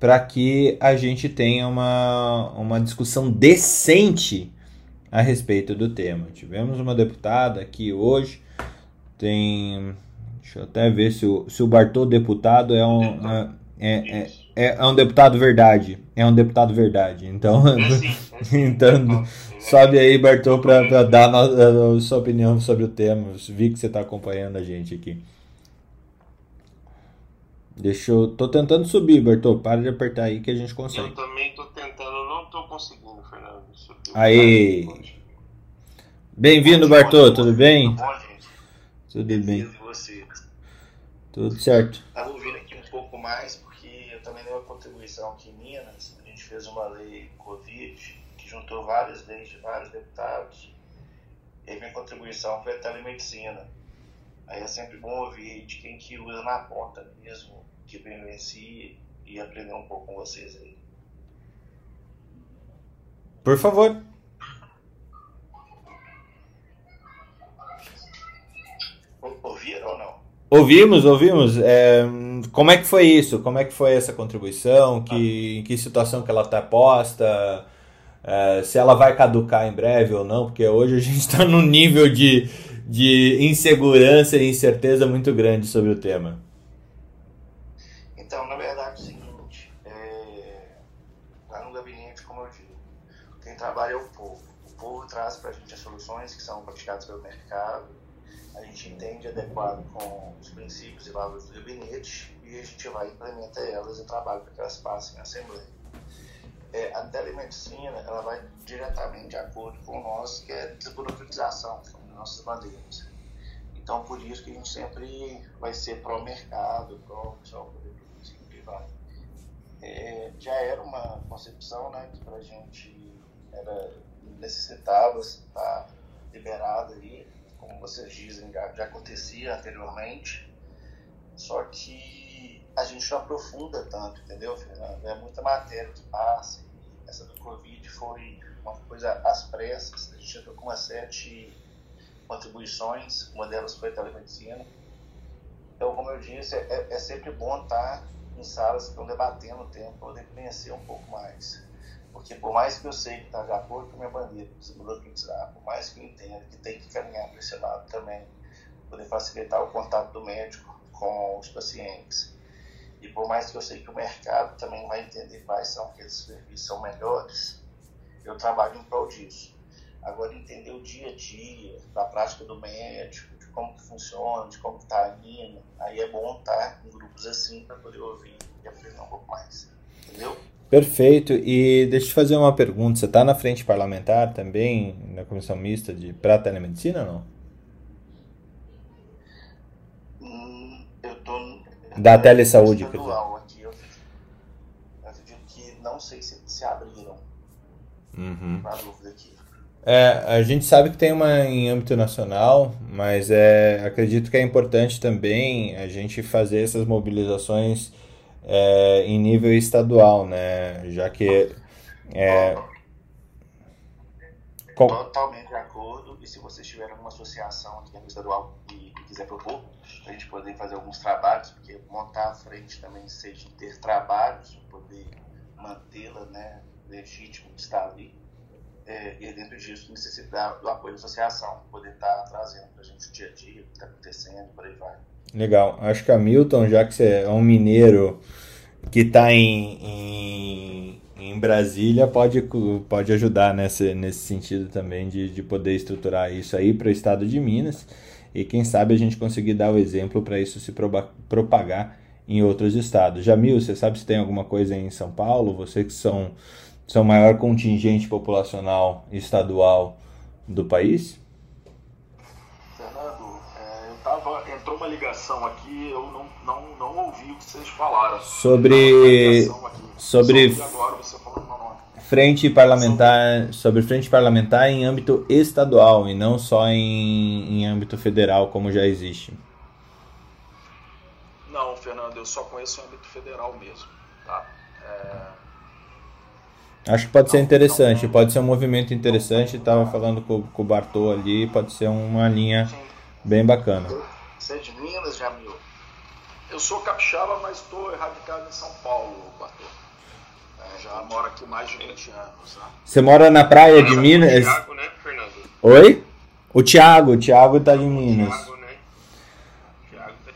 para que a gente tenha uma, uma discussão decente a respeito do tema. Tivemos uma deputada aqui hoje, tem. Deixa eu até ver se o, se o Bartô deputado é um. É, é, é, é um deputado verdade. É um deputado verdade. Então, [LAUGHS] então sobe aí, Bartô, para dar a, a, sua opinião sobre o tema. Vi que você está acompanhando a gente aqui. Deixa eu. Tô tentando subir, Bertô. Para de apertar aí que a gente consegue. Eu também tô tentando, não tô conseguindo, Fernando. Subir. Aí. Bem-vindo, Bartô. Tudo bem? Tudo bem. Você. Tudo certo. Estava ouvindo aqui um pouco mais, porque eu também dei uma contribuição aqui em Minas. A gente fez uma lei Covid que juntou várias leis de vários deputados. E minha contribuição foi a telemedicina. Aí é sempre bom ouvir de quem que usa na ponta mesmo, que vivencia e aprender um pouco com vocês aí. Por favor. Ouviram ou não? Ouvimos, ouvimos. É, como é que foi isso? Como é que foi essa contribuição? Que, em que situação que ela está posta? É, se ela vai caducar em breve ou não? Porque hoje a gente está num nível de, de insegurança e incerteza muito grande sobre o tema. Então, na verdade, é o seguinte: é, lá no gabinete, como eu digo, quem trabalha é o povo. O povo traz para a gente as soluções que são praticadas pelo mercado a gente entende adequado com os princípios e valores do gabinete e a gente vai implementar elas e trabalha para que elas passem na Assembleia. É, a telemedicina ela vai diretamente de acordo com nós, que é desburocratização, nossas bandeiras. Então, por isso que a gente sempre vai ser pró-mercado, pró-pessoal poder e vai. É, já era uma concepção né, que para a gente era, necessitava estar liberado aí, como vocês dizem, já, já acontecia anteriormente, só que a gente não aprofunda tanto, entendeu, Fernando? É muita matéria que passa. Essa do Covid foi uma coisa às pressas, a gente entrou com umas sete contribuições, uma delas foi a telemedicina. Então, como eu disse, é, é sempre bom estar em salas que estão debatendo o tempo, poder conhecer um pouco mais. Porque por mais que eu sei que está de acordo com a minha bandeira, desburocratizar, por mais que eu entenda que tem que caminhar para esse lado também, poder facilitar o contato do médico com os pacientes. E por mais que eu sei que o mercado também vai entender quais são aqueles serviços são melhores, eu trabalho em prol disso. Agora, entender o dia a dia, da prática do médico, de como que funciona, de como está indo, aí é bom estar em grupos assim para poder ouvir e aprender um pouco mais. Entendeu? Perfeito. E deixa eu te fazer uma pergunta. Você está na frente parlamentar também, na comissão mista de para telemedicina ou não? Hum, eu tô da telesaúde, quer dizer. Aqui, eu acredito que não sei se se abriram. Uhum. Uma dúvida aqui. É, a gente sabe que tem uma em âmbito nacional, mas é, acredito que é importante também a gente fazer essas mobilizações é, em nível estadual, né? Já que é, Totalmente de acordo. E se vocês tiverem alguma associação aqui no estadual e, e quiser propor, a gente poder fazer alguns trabalhos, porque montar a frente também seja ter trabalhos, poder mantê-la né, legítimo de estar ali. É, e dentro disso necessitar do apoio da associação, poder estar trazendo para a gente o dia a dia, o que está acontecendo, por aí vai. Legal. Acho que a Milton, já que você é um mineiro que está em, em, em, Brasília, pode, pode ajudar nesse, nesse sentido também de, de poder estruturar isso aí para o estado de Minas. E quem sabe a gente conseguir dar o exemplo para isso se propagar em outros estados. Jamil, você sabe se tem alguma coisa em São Paulo? Você que são, são o maior contingente populacional estadual do país? entrou uma ligação aqui, eu não, não, não ouvi o que vocês falaram. Sobre. Sobre. Frente parlamentar, sobre frente parlamentar em âmbito estadual e não só em, em âmbito federal, como já existe. Não, Fernando, eu só conheço o âmbito federal mesmo. Tá? É... Acho que pode ser interessante, pode ser um movimento interessante. Estava falando com, com o Bartô ali, pode ser uma linha Sim. bem bacana. Você é de Minas, Jamil? Eu sou capixaba, mas estou erradicado em São Paulo, Bartô. É, já moro aqui mais de 20 anos. Né? Você mora na praia de Minas? O Thiago, né, Fernando? Oi? O Thiago, o Thiago tá de Minas. Thiago, né? Thiago tá...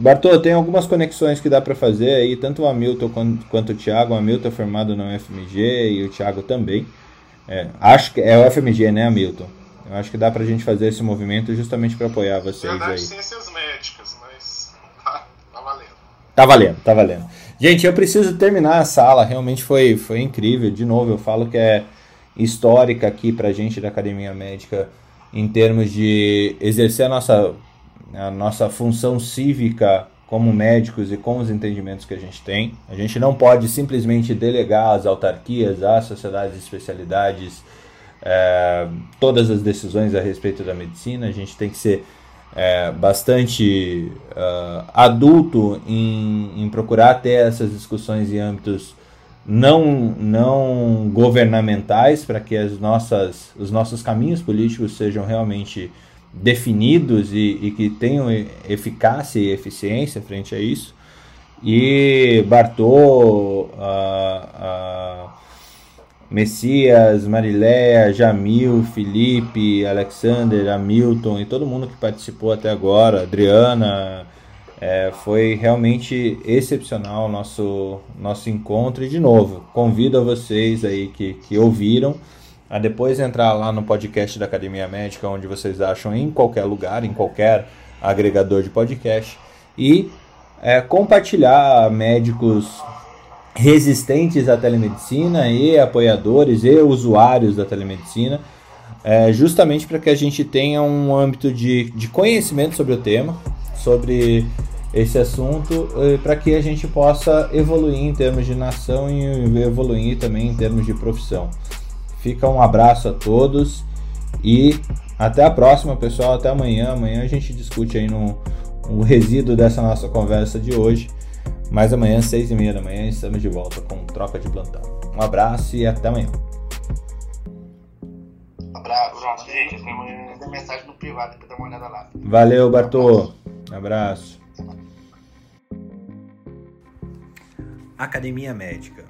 Bartô, tem algumas conexões que dá para fazer aí, tanto o Hamilton quanto, o Thiago. O Hamilton é formado na UFMG e o Thiago também. É, acho que é o UFMG, né, Hamilton? Eu acho que dá pra gente fazer esse movimento justamente para apoiar vocês Verdade, aí. ciências médicas, mas tá, tá valendo. Tá valendo, tá valendo. Gente, eu preciso terminar a sala, realmente foi, foi incrível. De novo, eu falo que é histórica aqui pra gente da Academia Médica em termos de exercer a nossa, a nossa função cívica como médicos e com os entendimentos que a gente tem. A gente não pode simplesmente delegar às autarquias, às sociedades de especialidades, é, todas as decisões a respeito da medicina. A gente tem que ser é, bastante uh, adulto em, em, procurar ter essas discussões em âmbitos não, não governamentais para que as nossas, os nossos caminhos políticos sejam realmente definidos e, e que tenham eficácia e eficiência frente a isso. E Bartô, Messias, Mariléia, Jamil, Felipe, Alexander, Hamilton e todo mundo que participou até agora, Adriana, é, foi realmente excepcional o nosso, nosso encontro. E de novo, convido a vocês aí que, que ouviram a depois entrar lá no podcast da Academia Médica, onde vocês acham em qualquer lugar, em qualquer agregador de podcast, e é, compartilhar médicos resistentes à telemedicina e apoiadores e usuários da telemedicina, é, justamente para que a gente tenha um âmbito de, de conhecimento sobre o tema, sobre esse assunto, para que a gente possa evoluir em termos de nação e evoluir também em termos de profissão. Fica um abraço a todos e até a próxima, pessoal. Até amanhã. Amanhã a gente discute aí no, o resíduo dessa nossa conversa de hoje. Mas amanhã, seis e meia da manhã, estamos de volta com troca de plantão. Um abraço e até amanhã. Abraço, gente. Até amanhã. Mensagem no privado para dar uma olhada lá. Valeu, Bartô. Abraço. Academia Médica